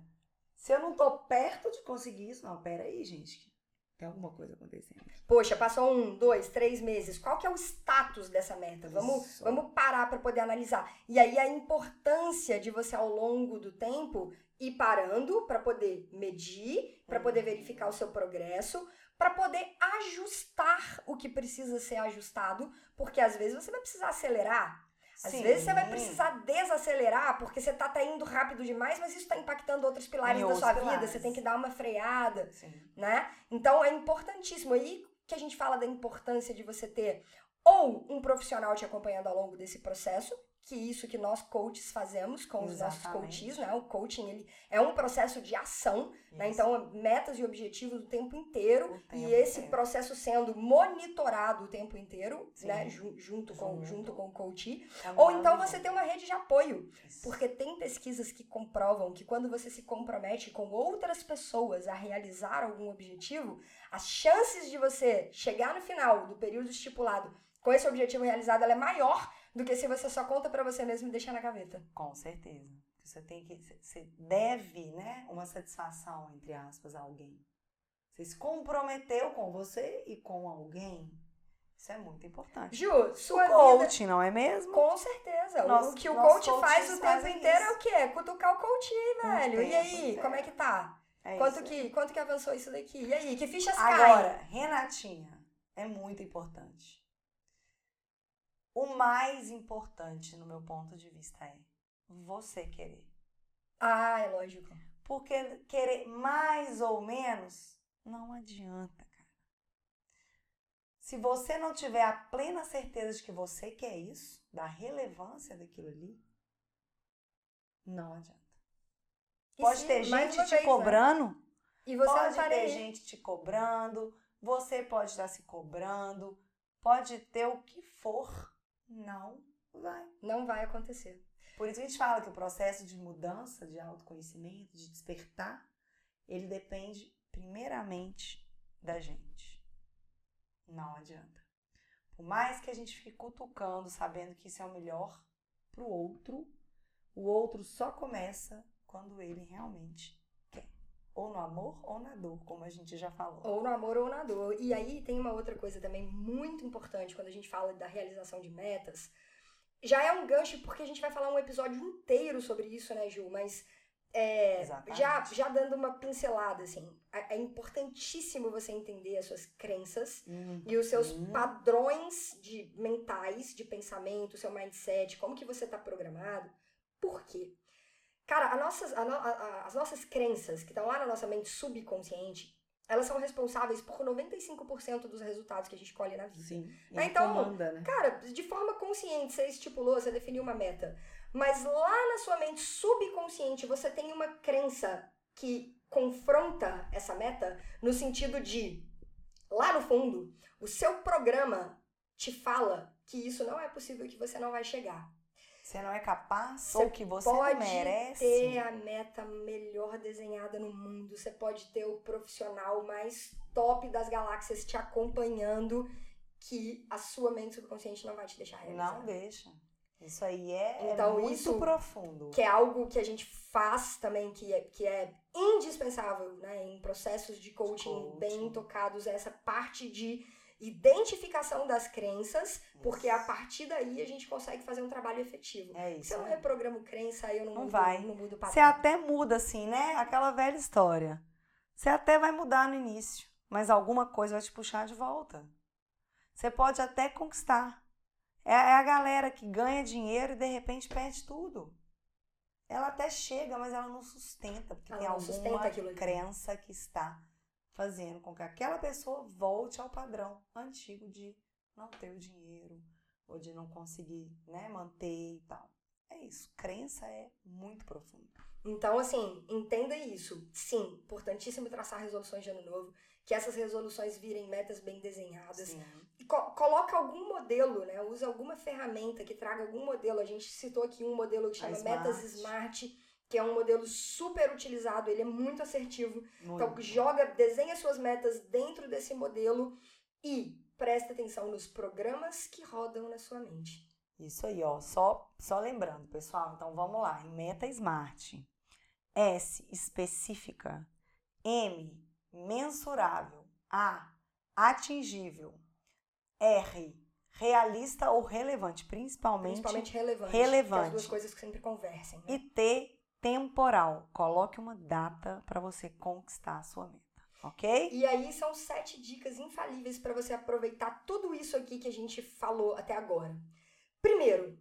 S1: Se eu não tô perto de conseguir isso, não, pera aí, gente. Tem alguma coisa acontecendo.
S2: Poxa, passou um, dois, três meses. Qual que é o status dessa meta? Vamos, vamos parar para poder analisar. E aí a importância de você ao longo do tempo ir parando para poder medir, para poder uhum. verificar o seu progresso, para poder ajustar o que precisa ser ajustado, porque às vezes você vai precisar acelerar, às Sim. vezes você vai precisar desacelerar porque você tá, tá indo rápido demais, mas isso está impactando outros pilares da sua pilares. vida. Você tem que dar uma freada, Sim. né? Então é importantíssimo. Aí que a gente fala da importância de você ter ou um profissional te acompanhando ao longo desse processo, que isso que nós coaches fazemos com os nossos coaches, né? O coaching ele é um processo de ação, né? Então metas e objetivos o tempo inteiro o tempo e esse inteiro. processo sendo monitorado o tempo inteiro, Sim. né? Junto com junto com o coach. É Ou então você tem uma rede de apoio, isso. porque tem pesquisas que comprovam que quando você se compromete com outras pessoas a realizar algum objetivo, as chances de você chegar no final do período estipulado com esse objetivo realizado é maior do que se você só conta para você mesmo e deixa na gaveta.
S1: Com certeza. Você tem que você deve, né, uma satisfação entre aspas a alguém. Você se comprometeu com você e com alguém. Isso é muito importante.
S2: Ju, sua
S1: o coaching, vida... não é mesmo?
S2: Com certeza. Nosso, o que o coach faz o tempo inteiro isso. é o quê? Cutucar o coach, velho. e aí, como é que tá? É quanto, que, quanto que avançou isso daqui? E aí, que fichas
S1: Agora,
S2: caem?
S1: Agora, Renatinha, é muito importante. O mais importante, no meu ponto de vista, é você querer.
S2: Ah, é lógico.
S1: Porque querer mais ou menos não adianta, cara. Se você não tiver a plena certeza de que você quer isso, da relevância daquilo ali, não adianta. E pode sim, ter gente te vez, né? cobrando. Né?
S2: E você
S1: pode ter gente te cobrando. Você pode estar se cobrando. Pode ter o que for não vai.
S2: Não vai acontecer.
S1: Por isso a gente fala que o processo de mudança, de autoconhecimento, de despertar, ele depende primeiramente da gente. Não adianta. Por mais que a gente fique cutucando, sabendo que isso é o melhor para o outro, o outro só começa quando ele realmente. Ou no amor ou na dor, como a gente já falou.
S2: Ou no amor ou na dor. E aí tem uma outra coisa também muito importante quando a gente fala da realização de metas. Já é um gancho porque a gente vai falar um episódio inteiro sobre isso, né, Ju? Mas é, já, já dando uma pincelada, assim, é, importantíssimo você entender as suas crenças uhum. e os seus uhum. padrões de mentais, de pensamento, seu mindset, como que você está programado. Por quê? Cara, nossas, a no, a, as nossas crenças que estão lá na nossa mente subconsciente, elas são responsáveis por 95% dos resultados que a gente colhe na vida.
S1: Sim.
S2: Né? Então, comanda, né? cara, de forma consciente, você estipulou, você definiu uma meta. Mas lá na sua mente subconsciente, você tem uma crença que confronta essa meta no sentido de, lá no fundo, o seu programa te fala que isso não é possível, que você não vai chegar.
S1: Você não é capaz você ou que você
S2: pode
S1: merece.
S2: ter a meta melhor desenhada no mundo. Você pode ter o profissional mais top das galáxias te acompanhando que a sua mente subconsciente não vai te deixar realizar.
S1: Não deixa. Isso aí é, é então, é muito isso profundo.
S2: Que é algo que a gente faz também, que é, que é indispensável né, em processos de coaching, coaching. bem tocados, essa parte de identificação das crenças, porque a partir daí a gente consegue fazer um trabalho efetivo.
S1: É isso.
S2: Se eu não reprogramo crença, aí eu não,
S1: não
S2: mudo,
S1: vai.
S2: não mudo o
S1: padrão. Você até muda, assim, né? Aquela velha história. Você até vai mudar no início, mas alguma coisa vai te puxar de volta. Você pode até conquistar. É, é a galera que ganha dinheiro e de repente perde tudo. Ela até chega, mas ela não sustenta, porque ela tem alguma crença que está fazendo com que aquela pessoa volte ao padrão antigo de não ter o dinheiro ou de não conseguir né, manter e tal. É isso. Crença é muito profunda.
S2: Então, assim, entenda isso. Sim, importantíssimo traçar resoluções de ano novo, que essas resoluções virem metas bem desenhadas. Sim. E co coloca algum modelo, né? Usa alguma ferramenta que traga algum modelo. A gente citou aqui um modelo que chama Metas Smart que é um modelo super utilizado, ele é muito assertivo. Muito. Então, joga, desenha suas metas dentro desse modelo e presta atenção nos programas que rodam na sua mente.
S1: Isso aí, ó. Só, só lembrando, pessoal. Então, vamos lá. Em Meta Smart. S. Específica. M. Mensurável. A. Atingível. R. Realista ou relevante, principalmente.
S2: Principalmente relevante.
S1: relevante.
S2: É as duas coisas que sempre conversem. Né?
S1: E T. Temporal. Coloque uma data para você conquistar a sua meta. Ok?
S2: E aí são sete dicas infalíveis para você aproveitar tudo isso aqui que a gente falou até agora. Primeiro,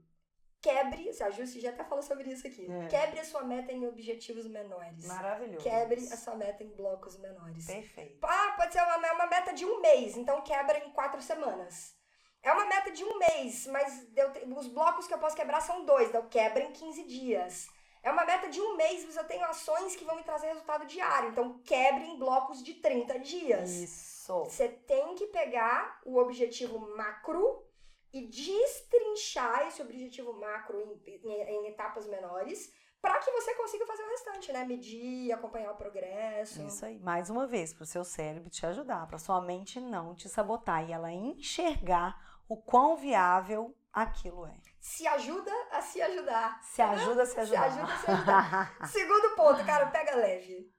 S2: quebre, a Jussi já até falou sobre isso aqui.
S1: É.
S2: Quebre a sua meta em objetivos menores.
S1: Maravilhoso.
S2: Quebre a sua meta em blocos menores.
S1: Perfeito.
S2: Ah, pode ser uma, uma meta de um mês, então quebra em quatro semanas. É uma meta de um mês, mas eu os blocos que eu posso quebrar são dois, então quebra em 15 dias. É uma meta de um mês, mas eu tenho ações que vão me trazer resultado diário, então quebre em blocos de 30 dias.
S1: Isso.
S2: Você tem que pegar o objetivo macro e destrinchar esse objetivo macro em, em- em etapas menores para que você consiga fazer o restante, né? Medir, acompanhar o progresso.
S1: Isso aí. Mais uma vez, para o seu cérebro te ajudar, para sua mente não te sabotar e ela enxergar o quão viável aquilo é.
S2: Se ajuda a se ajudar.
S1: Se ajuda a se
S2: Se
S1: ajudar.
S2: ajuda a se ajudar. Segundo ponto, cara, pega leve.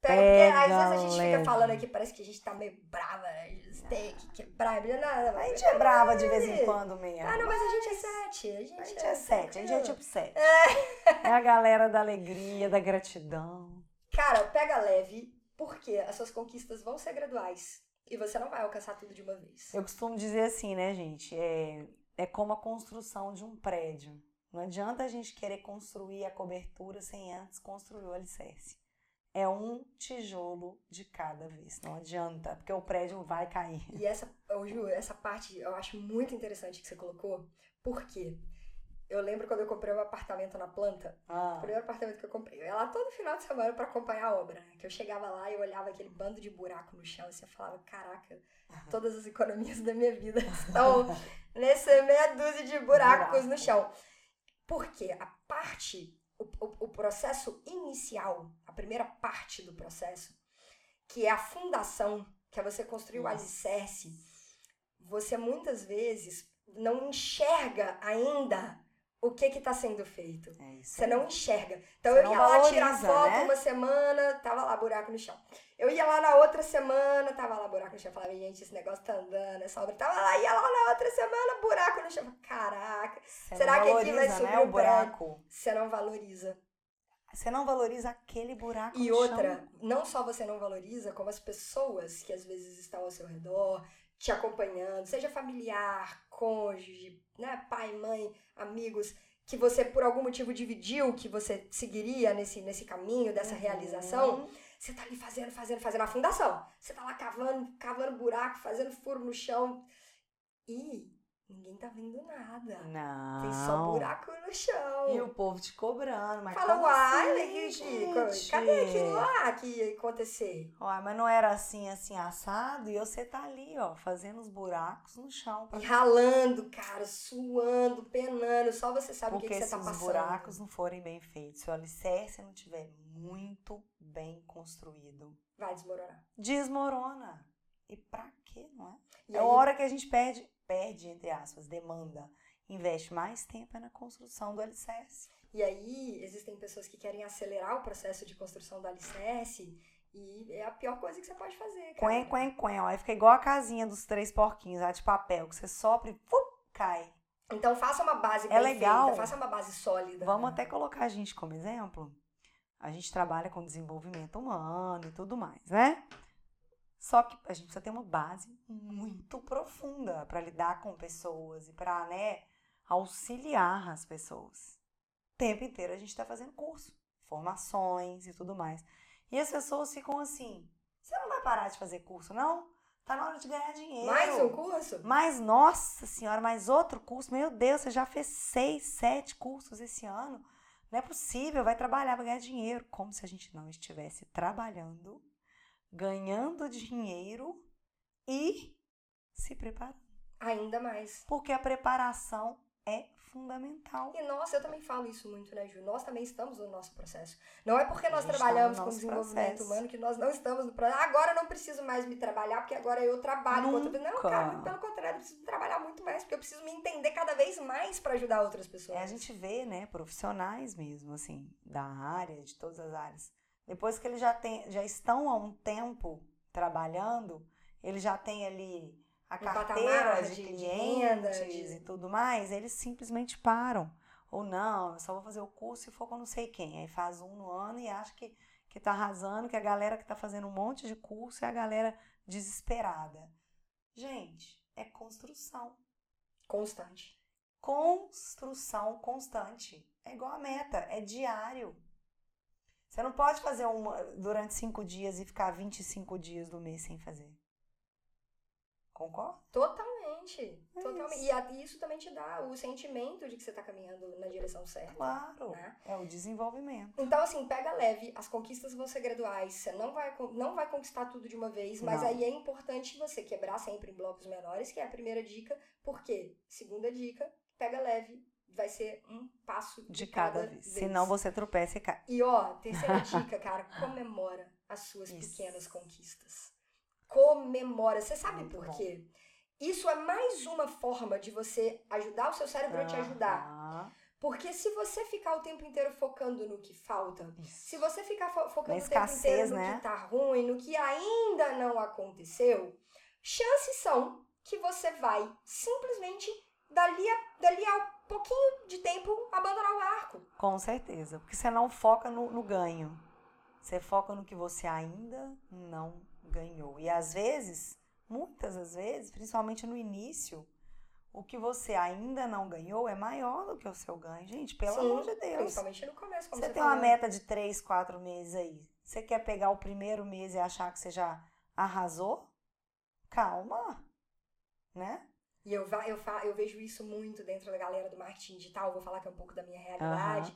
S2: Pega,
S1: Pega
S2: porque às vezes a gente
S1: leve.
S2: fica falando aqui, parece que a gente tá meio brava, né? Tem que quebrar, não, não, não.
S1: A gente é brava de vez em quando mesmo.
S2: Ah, não, mas a gente é sete. A gente,
S1: A gente é sete, a gente é tipo sete. É a galera da alegria, da gratidão.
S2: Cara, pega leve, porque as suas conquistas vão ser graduais. E você não vai alcançar tudo de uma vez.
S1: Eu costumo dizer assim, né, gente? É, é como a construção de um prédio. Não adianta a gente querer construir a cobertura sem antes construir o alicerce. É um tijolo de cada vez. Não adianta, porque o prédio vai cair.
S2: E essa, Ju, essa parte eu acho muito interessante que você colocou. Por quê? Eu lembro quando eu comprei um apartamento na planta, o
S1: Ah,
S2: primeiro apartamento que eu comprei. Eu ia lá todo final de semana pra acompanhar a obra, né? Que eu chegava lá e olhava aquele bando de buraco no chão e você falava, caraca, todas as economias da minha vida estão nessa meia dúzia de buracos
S1: Buraco.
S2: no chão. Porque a parte, o, o, o processo inicial, a primeira parte do processo, que é a fundação, que é você construir o alicerce, você muitas vezes não enxerga ainda o que está sendo feito.
S1: é isso.
S2: Você não enxerga. Então
S1: Você
S2: eu ia lá tirar
S1: valoriza,
S2: foto
S1: né?
S2: uma semana, tava lá buraco no chão. Eu ia lá na outra semana, tava lá buraco no chão. Falava, gente, esse negócio tá andando, essa obra. Tava lá, ia lá na outra semana, buraco no chão. Caraca,
S1: Você
S2: será que aqui vai
S1: valoriza,
S2: subir
S1: né, o buraco?
S2: você não valoriza.
S1: Você não valoriza aquele buraco
S2: E outra,
S1: chão.
S2: não só você não valoriza, como as pessoas que às vezes estão ao seu redor, te acompanhando, seja familiar, cônjuge, né, pai, mãe, amigos, que você por algum motivo dividiu que você seguiria nesse, nesse caminho dessa realização.
S1: Uhum.
S2: Você tá ali fazendo, fazendo, fazendo a fundação. Você tá lá cavando, cavando buraco, fazendo furo no chão. E ninguém tá vendo nada.
S1: Não.
S2: Tem só buraco no chão.
S1: E o povo te cobrando, mas
S2: Fala, uai,
S1: assim, gente?
S2: cadê aquilo lá que ia acontecer?
S1: Uai, mas não era assim, assim, assado, e você tá ali, ó, fazendo os buracos no chão.
S2: E ralando, cara, suando, penando, só você sabe o que,
S1: Porque
S2: que você
S1: se
S2: tá
S1: os
S2: passando.
S1: buracos não forem bem feitos, se o alicerce não tiver muito bem construído,
S2: Vai desmoronar.
S1: desmorona. E pra quê, não é?
S2: E
S1: é
S2: aí,
S1: hora que a gente perde, perde, entre aspas, demanda. Investe mais tempo é na construção do alicerce.
S2: e aí, existem pessoas que querem acelerar o processo de construção do alicerce e é a pior coisa que você pode fazer, cara.
S1: Quen, quen, quen. ó, Aí fica igual a casinha dos três porquinhos lá de papel, que você sopra e fu, cai.
S2: Então faça uma base
S1: É legal.
S2: feita, faça uma base sólida.
S1: Vamos até colocar a gente como exemplo. A gente trabalha com desenvolvimento humano e tudo mais, né? Só que a gente precisa ter uma base muito profunda para lidar com pessoas e para, né, auxiliar as pessoas. O tempo inteiro a gente está fazendo curso, formações e tudo mais. E as pessoas ficam assim: você não vai parar de fazer curso, não? Tá na hora de ganhar dinheiro.
S2: Mais um curso?
S1: Mas, nossa senhora, mais outro curso? Meu Deus, você já fez seis, sete cursos esse ano? Não é possível, vai trabalhar, vai ganhar dinheiro. Como se a gente não estivesse trabalhando, ganhando dinheiro e se preparando.
S2: Ainda mais.
S1: Porque a preparação é fundamental.
S2: E nós, eu também falo isso muito, né, Ju? Nós também estamos no nosso processo. Não é porque nós
S1: tá
S2: trabalhamos
S1: no
S2: com desenvolvimento
S1: processo.
S2: humano que nós não estamos no processo. Agora eu não preciso mais me trabalhar, porque agora eu trabalho com outra pessoa. Não,
S1: Nunca.
S2: cara, pelo contrário, eu preciso trabalhar muito mais, porque eu preciso me entender cada vez mais para ajudar outras pessoas.
S1: É, a gente vê, né, profissionais mesmo, assim, da área, de todas as áreas. Depois que eles já, tem, já estão há um tempo trabalhando, eles já têm ali a
S2: Um
S1: carteira de,
S2: de-
S1: clientes
S2: de-
S1: e tudo mais, eles simplesmente param. Ou não, eu só vou fazer o curso se for com não sei quem. Aí faz um no ano e acha que, que tá arrasando, que a galera que tá fazendo um monte de curso é a galera desesperada. Gente, é construção
S2: Constante.
S1: construção constante. É igual a meta, é diário. Você não pode fazer uma durante cinco dias e ficar 25 dias do mês sem fazer. Concorda?
S2: Totalmente. totalmente.
S1: isso.
S2: E a- e isso também te dá o sentimento de que você tá caminhando na direção certa.
S1: Claro.
S2: Né?
S1: É o desenvolvimento.
S2: Então, assim, pega leve, as conquistas vão ser graduais, você não vai, não vai conquistar tudo de uma vez, mas
S1: Não.
S2: aí é importante você quebrar sempre em blocos menores, que é a primeira dica. Por quê? Segunda dica, pega leve, vai ser um passo de,
S1: De cada vez.
S2: vez.
S1: Senão você tropeça e cai.
S2: E ó, terceira dica, cara, comemora as suas
S1: Isso.
S2: pequenas conquistas. Comemora. Você sabe
S1: Muito
S2: por
S1: bom.
S2: quê? Isso é mais uma forma de você ajudar o seu cérebro a te ajudar. Porque se você ficar o tempo inteiro focando no que falta,
S1: Isso.
S2: se você ficar fo- focando
S1: Na
S2: o tempo inteiro
S1: escassez,
S2: no
S1: né?
S2: que tá ruim, no que ainda não aconteceu, chances são que você vai simplesmente, dali a, dali pouquinho de tempo, abandonar o barco.
S1: Com certeza. Porque você não foca no, no ganho. Você foca no que você ainda não ganhou. E às vezes, muitas das vezes, principalmente no início, o que você ainda não ganhou é maior do que o seu ganho. Gente, pelo
S2: Sim,
S1: amor de Deus.
S2: Principalmente no começo, como
S1: Você
S2: você
S1: tem uma
S2: falou.
S1: meta de três, quatro meses aí. Você quer pegar o primeiro mês e achar que você já arrasou? Calma. Né?
S2: E eu, eu, eu vejo isso muito dentro da galera do marketing digital, vou falar que é um pouco da minha realidade.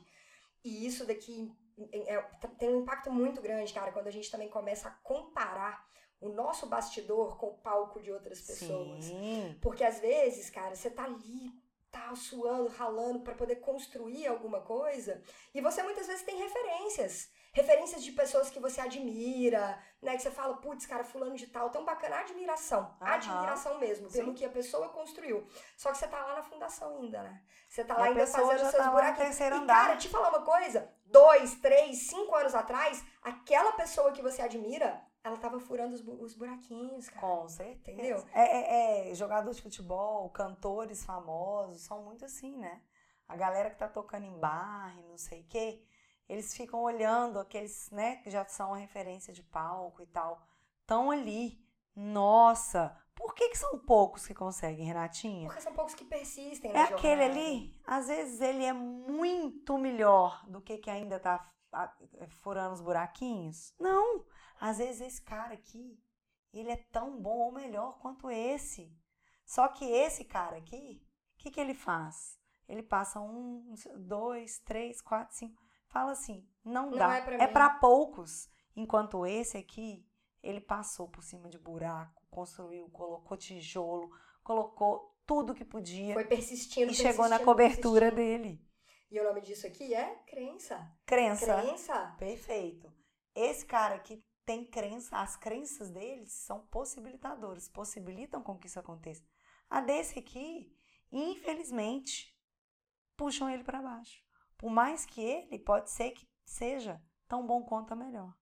S2: E isso daqui é- tem um impacto muito grande, cara, quando a gente também começa a comparar o nosso bastidor com o palco de outras pessoas.
S1: Sim.
S2: Porque às vezes, cara, você tá ali, tá suando, ralando pra poder construir alguma coisa, e você muitas vezes tem referências. Referências de pessoas que você admira, né? Que você fala, putz, cara, fulano de tal, tão bacana, admiração.
S1: Aham.
S2: Admiração mesmo, pelo
S1: Sim.
S2: que a pessoa construiu. Só que você tá lá na fundação ainda, né? Você tá
S1: E
S2: lá ainda fazendo seus
S1: tá
S2: buraquinhos. E,
S1: andar.
S2: cara, te falar uma coisa: dois, três, cinco anos atrás, aquela pessoa que você admira, ela tava furando os, os buraquinhos, cara.
S1: Com certeza.
S2: Entendeu?
S1: É, é, é, jogador de futebol, cantores famosos, são muito assim, né? A galera que tá tocando em bar e não sei o quê, eles ficam olhando aqueles, né, que já são a referência de palco e tal. Estão ali. Nossa, por que, que são poucos que conseguem, Renatinha?
S2: Porque são poucos que persistem
S1: É
S2: na
S1: aquele
S2: jornada.
S1: ali, às vezes ele é muito melhor do que que ainda tá ah, furando os buraquinhos. Não, às vezes esse cara aqui, ele é tão bom ou melhor quanto esse. Só que esse cara aqui, o que que ele faz? Ele passa um, dois, três, quatro, cinco, fala assim, não,
S2: Não
S1: dá,
S2: é pra
S1: é para poucos. Enquanto esse aqui, ele passou por cima de buraco, construiu, colocou tijolo, colocou tudo que podia
S2: Foi persistindo,
S1: e chegou na cobertura
S2: persistindo.
S1: dele.
S2: E o nome disso aqui é crença.
S1: Crença.
S2: Crença.
S1: Perfeito. Esse cara que tem crença, as crenças deles são possibilitadores, possibilitam com que isso aconteça. A desse aqui, infelizmente, puxam ele para baixo. Por mais que ele pode ser que seja tão bom quanto a melhor.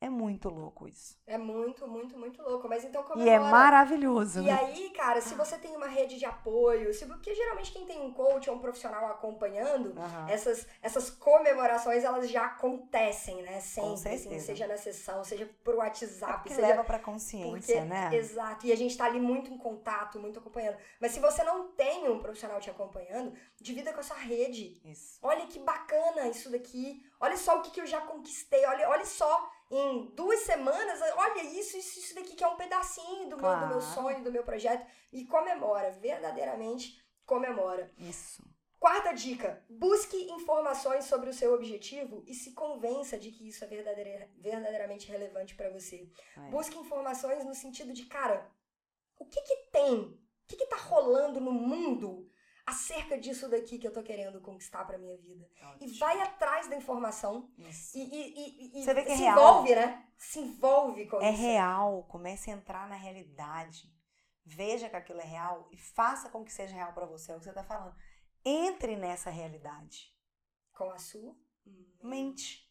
S1: É muito louco isso.
S2: É muito, muito, muito louco. Mas então
S1: E é maravilhoso,
S2: E
S1: né?
S2: aí, cara, se você tem uma rede de apoio, se, porque geralmente quem tem um coach ou um profissional acompanhando,
S1: Aham.
S2: essas, essas comemorações, elas já acontecem, né? Sempre, assim, seja na sessão, seja por
S1: É
S2: WhatsApp,
S1: porque
S2: seja
S1: leva pra consciência,
S2: Porque,
S1: né?
S2: exato, e a gente tá ali muito em contato, muito acompanhando. Mas se você não tem um profissional te acompanhando, divida com a sua rede.
S1: Isso.
S2: Olha que bacana isso daqui. Olha só o que, que eu já conquistei. Olha, olha só, em duas semanas, olha isso, isso, isso daqui que é um pedacinho do, meu, do meu
S1: Claro.
S2: sonho, do meu projeto. E comemora, verdadeiramente comemora.
S1: Isso.
S2: Quarta dica: busque informações sobre o seu objetivo e se convença de que isso é verdadeira- verdadeiramente relevante para você.
S1: É.
S2: Busque informações no sentido de, cara, o que que tem? O que que tá rolando no mundo acerca disso daqui que eu tô querendo conquistar pra minha vida. E
S1: Ótimo.
S2: vai atrás da informação
S1: Isso.
S2: e, e, e, e
S1: Você vê que é
S2: se
S1: real.
S2: envolve, né? Se envolve com
S1: É
S2: isso.
S1: real, comece a entrar na realidade. Veja que aquilo é real e faça com que seja real pra você, é o que você tá falando. Entre nessa realidade.
S2: Com a sua.
S1: Mente.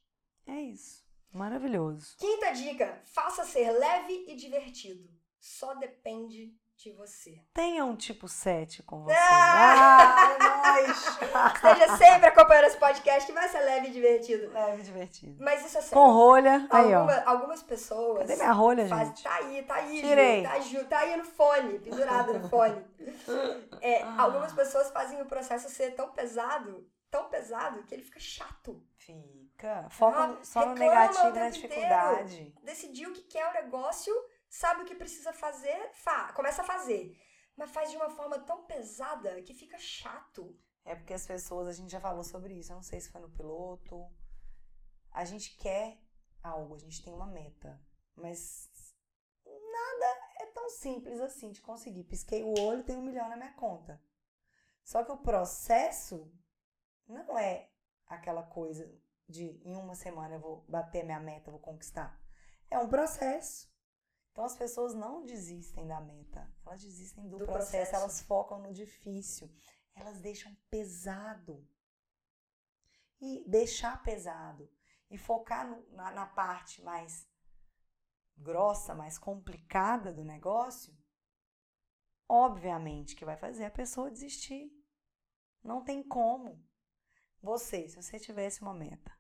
S1: É isso. Maravilhoso.
S2: Quinta dica: faça ser leve e divertido. Só depende de você.
S1: Tenha um tipo 7 com você.
S2: Ah!
S1: Ah, nóis!
S2: Esteja sempre acompanhando esse podcast que vai ser leve e divertido.
S1: Leve e divertido.
S2: Mas isso é sério.
S1: Com rolha. Aí, ó.
S2: Alguma- algumas pessoas.
S1: Cadê minha rolha,
S2: faz-
S1: gente?
S2: Tá aí, tá aí,
S1: Tirei.
S2: Ju, tá, Ju, tá aí no fone, pendurado no fone. É, algumas pessoas fazem o processo ser tão pesado, tão pesado, que ele fica chato.
S1: Fica. Foca
S2: Ah,
S1: no- só no negativo e na dificuldade.
S2: Decidiu o que quer o negócio, sabe o que precisa fazer, fa começa a fazer. Mas faz de uma forma tão pesada que fica chato.
S1: É porque as pessoas, a gente já falou sobre isso, eu não sei se foi no piloto. A gente quer algo, a gente tem uma meta, mas nada é tão simples assim de conseguir. Pisquei o olho, tem um milhão na minha conta. Só que o processo não é aquela coisa de em uma semana eu vou bater minha meta, vou conquistar. É um processo. Então as pessoas não desistem da meta, elas desistem do,
S2: Do
S1: processo,
S2: processo.
S1: elas focam no difícil elas deixam pesado. E deixar pesado e focar no- na, na parte mais grossa, mais complicada do negócio, obviamente que vai fazer a pessoa desistir. Não tem como. Você, se você tivesse uma meta,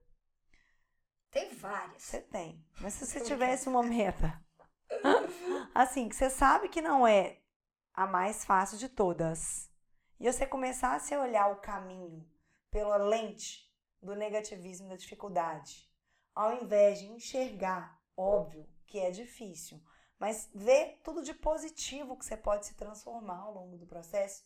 S2: Tem várias.
S1: você tem, mas se você tivesse uma meta, assim, que você sabe que não é a mais fácil de todas, e você começasse a olhar o caminho pela lente do negativismo da dificuldade, ao invés de enxergar, óbvio que é difícil, mas ver tudo de positivo que você pode se transformar ao longo do processo,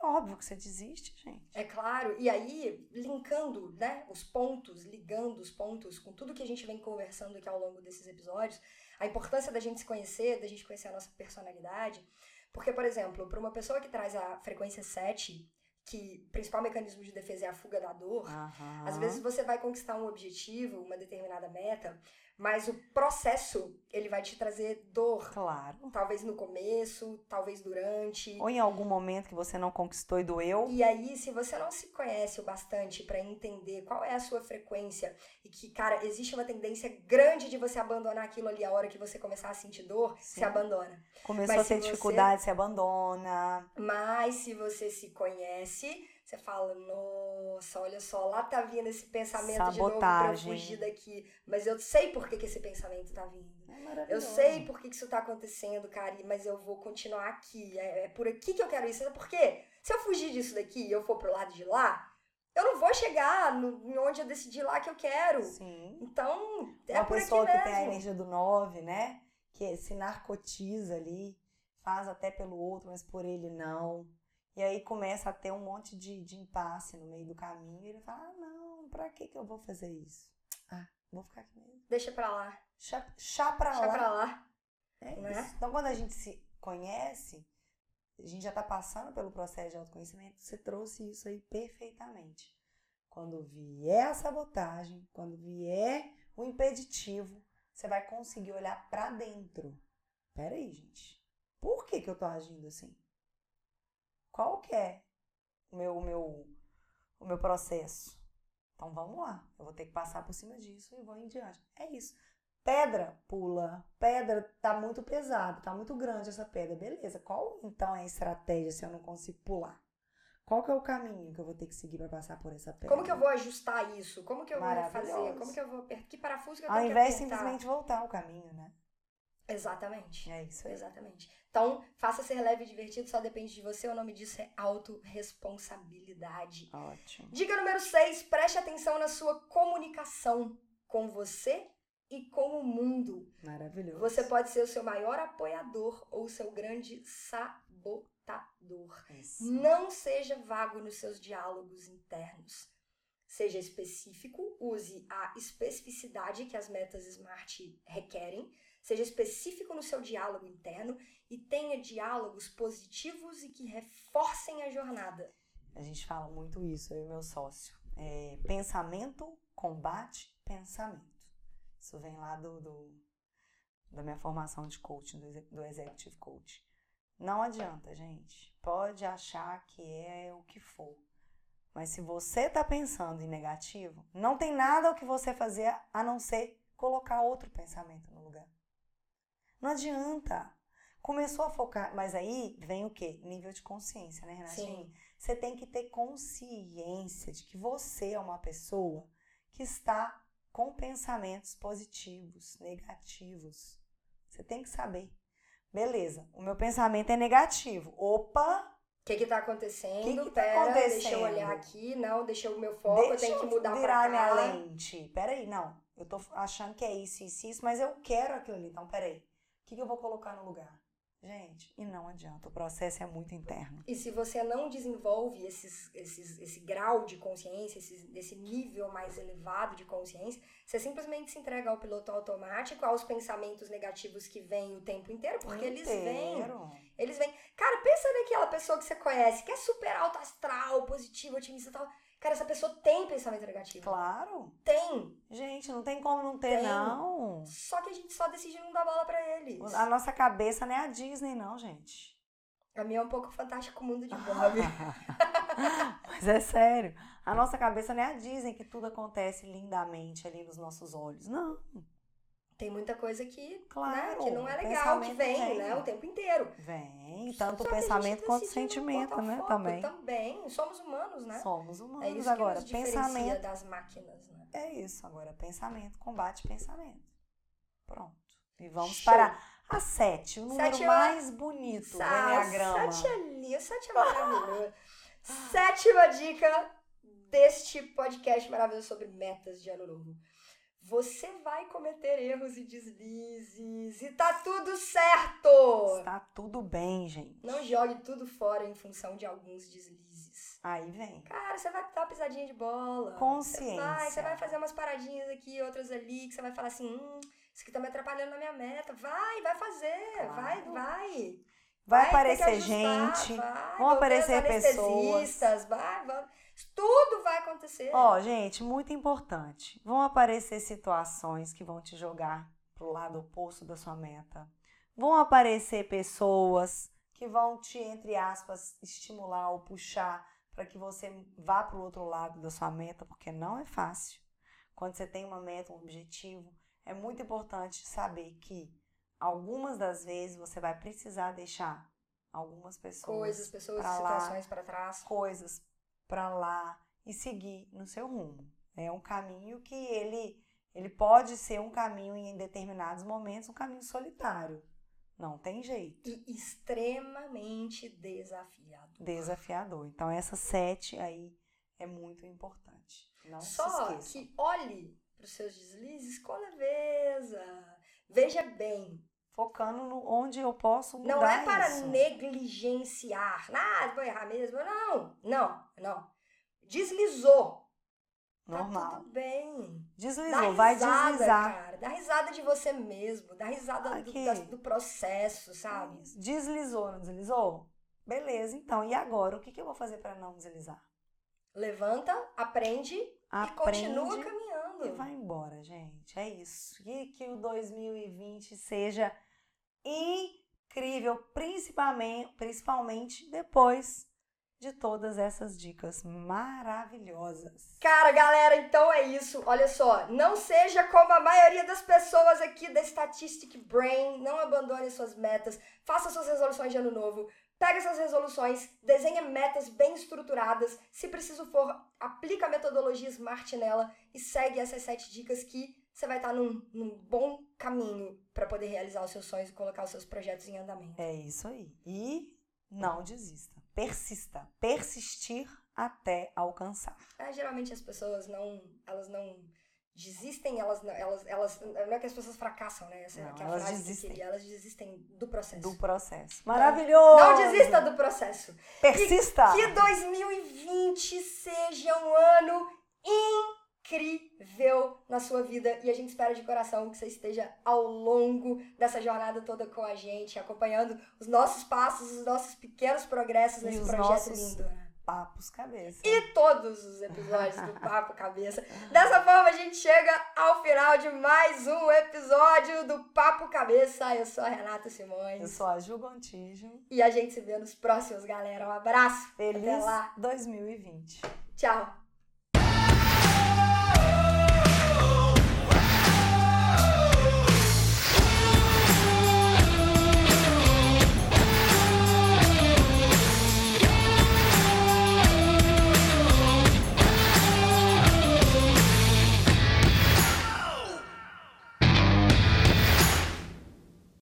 S1: é óbvio que você desiste, gente.
S2: É claro, e aí, linkando, né, os pontos, ligando os pontos com tudo que a gente vem conversando aqui ao longo desses episódios, a importância da gente se conhecer, da gente conhecer a nossa personalidade. Porque, por exemplo, para uma pessoa que traz a frequência 7, que o principal mecanismo de defesa é a fuga da dor,
S1: Aham.
S2: às vezes você vai conquistar um objetivo, uma determinada meta, mas o processo, ele vai te trazer dor.
S1: Claro.
S2: Talvez no começo, talvez durante.
S1: Ou em algum momento que você não conquistou e doeu.
S2: E aí, se você não se conhece o bastante pra entender qual é a sua frequência e que, cara, existe uma tendência grande de você abandonar aquilo ali a hora que você começar a sentir dor,
S1: Sim.
S2: se abandona.
S1: Começou
S2: Mas
S1: a ter
S2: se você-
S1: dificuldade, se abandona.
S2: Mas se você se conhece, você fala, nossa, olha só, lá tá vindo esse pensamento de novo pra eu
S1: Sabotagem.
S2: fugir daqui. Mas eu sei por que, que esse pensamento tá vindo.
S1: É
S2: Eu sei por que, que isso tá acontecendo, cara, mas eu vou continuar aqui. É, é por aqui que eu quero isso. Sabe por quê? Se eu fugir disso daqui e eu for pro lado de lá, eu não vou chegar no, onde eu decidi lá que eu quero.
S1: Sim.
S2: Então, é
S1: Uma
S2: por aqui
S1: pessoa que
S2: mesmo.
S1: tem a energia do 9, né? Que se narcotiza ali, faz até pelo outro, mas por ele não. E aí começa a ter um monte de, de impasse no meio do caminho. E ele fala: ah, não, pra que, que eu vou fazer isso? Ah, vou ficar aqui mesmo.
S2: Deixa pra lá.
S1: Chá, chá pra
S2: Deixa
S1: lá.
S2: pra lá.
S1: É
S2: né?
S1: isso. Então, quando a gente se conhece, a gente já está passando pelo processo de autoconhecimento, você trouxe isso aí perfeitamente. Quando vier a sabotagem, quando vier o impeditivo, você vai conseguir olhar para dentro. Peraí, gente. Por que, que eu tô agindo assim? Qual que é o meu, o meu, o meu processo? Então vamos lá. Eu vou ter que passar por cima disso e vou em diante. É isso. Pedra, pula. Pedra tá muito pesado, tá muito grande essa pedra. Beleza. Qual então é a estratégia se eu não consigo pular? Qual que é o caminho que eu vou ter que seguir para passar por essa pedra?
S2: Como que eu vou ajustar isso? Como que eu vou fazer? Como que eu vou? Que parafuso que eu
S1: Ao
S2: tenho
S1: invés
S2: que
S1: de simplesmente voltar o caminho, né?
S2: Exatamente.
S1: É isso aí.
S2: Exatamente. Então, faça ser leve e divertido, só depende de você. O nome disso é autorresponsabilidade.
S1: Ótimo.
S2: Dica número 6, preste atenção na sua comunicação com você e com o mundo.
S1: Maravilhoso.
S2: Você pode ser o seu maior apoiador ou o seu grande sabotador.
S1: Isso.
S2: Não seja vago nos seus diálogos internos. Seja específico, use a especificidade que as metas SMART requerem. Seja específico no seu diálogo interno e tenha diálogos positivos e que reforcem a jornada.
S1: A gente fala muito isso, eu e meu sócio. É, pensamento combate pensamento. Isso vem lá do, do da minha formação de coaching, do, do executive coach. Não adianta, gente. Pode achar que é o que for. Mas se você está pensando em negativo, não tem nada o que você fazer a não ser colocar outro pensamento. Não adianta. Começou a focar, mas aí vem o quê? Nível de consciência, né, Renatinho? Você tem que ter consciência de que você é uma pessoa que está com pensamentos positivos, negativos. Você tem que saber. Beleza, o meu pensamento é negativo. Opa!
S2: O que que tá acontecendo? Que que tá Pera, acontecendo? deixa eu olhar aqui. Não, deixa o meu foco, deixa eu tenho que mudar
S1: pra
S2: cá.
S1: minha lente. Peraí, não. Eu tô achando que é isso, isso, isso, mas eu quero aquilo ali. Então, peraí. O que, que eu vou colocar no lugar? Gente, e não adianta, o processo é muito interno.
S2: E se você não desenvolve esses, esses, esse grau de consciência, esse, esse nível mais elevado de consciência, você simplesmente se entrega ao piloto automático, aos pensamentos negativos que vêm o tempo inteiro, porque inteiro. eles vêm. Eles vêm. Cara, pensa naquela pessoa que você conhece, que é super alto astral, positivo, otimista e tal Cara, essa pessoa tem pensamento negativo.
S1: Claro.
S2: Tem.
S1: Gente, não tem como não ter, tem. não.
S2: Só que a gente só decide não dar bola para eles.
S1: A nossa cabeça não é a Disney, não, gente.
S2: A minha é um pouco fantástico mundo de Bob.
S1: Mas é sério. A nossa cabeça não é a Disney que tudo acontece lindamente ali nos nossos olhos. Não
S2: tem muita coisa que, claro, né, que não é legal, que vem, vem, né, o tempo inteiro.
S1: Vem, tanto o pensamento quanto o sentimento, né, também.
S2: Também, somos humanos, né?
S1: Somos humanos. É isso agora,
S2: que
S1: pensamento
S2: das máquinas, né?
S1: É isso, agora pensamento combate pensamento. Pronto. E vamos Show. para a sete, o número sete é mais bonito do Enneagrama.
S2: Sete é lindo, sete é maravilhoso. Sétima dica deste podcast maravilhoso sobre metas de ano novo. Você vai cometer erros e deslizes e tá tudo certo!
S1: Está tudo bem, gente.
S2: Não jogue tudo fora em função de alguns deslizes.
S1: Aí vem.
S2: Cara, você vai dar uma pisadinha de bola.
S1: Consciência.
S2: Você vai, você vai fazer umas paradinhas aqui, outras ali, que você vai falar assim, hum, isso aqui tá me atrapalhando na minha meta. Vai, vai fazer, claro. vai, vai.
S1: Vai, vai aparecer gente, vai, vão aparecer pessoas.
S2: Vai, vai. Tudo acontecer.
S1: Ó, gente, muito importante. Vão aparecer situações que vão te jogar pro lado oposto da sua meta. Vão aparecer pessoas que vão te, entre aspas, estimular ou puxar para que você vá para o outro lado da sua meta, porque não é fácil. Quando você tem uma meta, um objetivo, é muito importante saber que algumas das vezes você vai precisar deixar algumas pessoas
S2: coisas, pessoas, pra situações para trás,
S1: coisas para lá e seguir no seu rumo. É um caminho que ele ele pode ser um caminho em determinados momentos um caminho solitário. Não tem jeito.
S2: E extremamente desafiador.
S1: Desafiador. Então essa sete aí é muito importante. Não
S2: Só que olhe para os seus deslizes com leveza. Veja bem,
S1: focando no onde eu posso mudar
S2: Não é para
S1: isso.
S2: negligenciar. Ah, vou errar mesmo. Não, não, não. Deslizou.
S1: Normal.
S2: Tá tudo bem.
S1: Deslizou, risada, vai deslizar.
S2: Cara, dá risada de você mesmo, dá risada do, da, do, processo, sabe?
S1: Deslizou, não deslizou? Beleza, então, e agora? O que, que eu vou fazer para não deslizar?
S2: Levanta, aprende, aprende e continua caminhando.
S1: E vai embora, gente. É isso. E que o 2020 seja incrível, principalmente, principalmente depois de todas essas dicas maravilhosas.
S2: Cara, galera, então é isso. Olha só, não seja como a maioria das pessoas aqui da Statistic Brain, não abandone suas metas, faça suas resoluções de ano novo. Pega essas resoluções, desenha metas bem estruturadas. Se preciso for, aplica a metodologia SMART nela e segue essas sete dicas que você vai estar num, num bom caminho para poder realizar os seus sonhos e colocar os seus projetos em andamento.
S1: É isso aí. E não desista. Persista. Persistir até alcançar.
S2: É, geralmente as pessoas não, elas não desistem, elas, elas, elas, não é que as pessoas fracassam, né? Essa é não, é a elas frase desistem. que queria, elas desistem do processo.
S1: Do processo. Maravilhoso!
S2: Não, não desista do processo.
S1: Persista!
S2: Que, que 2020 seja um ano incrível na sua vida e a gente espera de coração que você esteja ao longo dessa jornada toda com a gente, acompanhando os nossos passos, os nossos pequenos progressos nesse projeto
S1: nossos...
S2: lindo. Né?
S1: Papos Cabeça.
S2: E todos os episódios do Papo Cabeça. Dessa forma, a gente chega ao final de mais um episódio do Papo Cabeça. Eu sou a Renata Simões.
S1: Eu sou a Ju Gontijo.
S2: E a gente se vê nos próximos, galera. Um abraço.
S1: Feliz 2020.
S2: Tchau.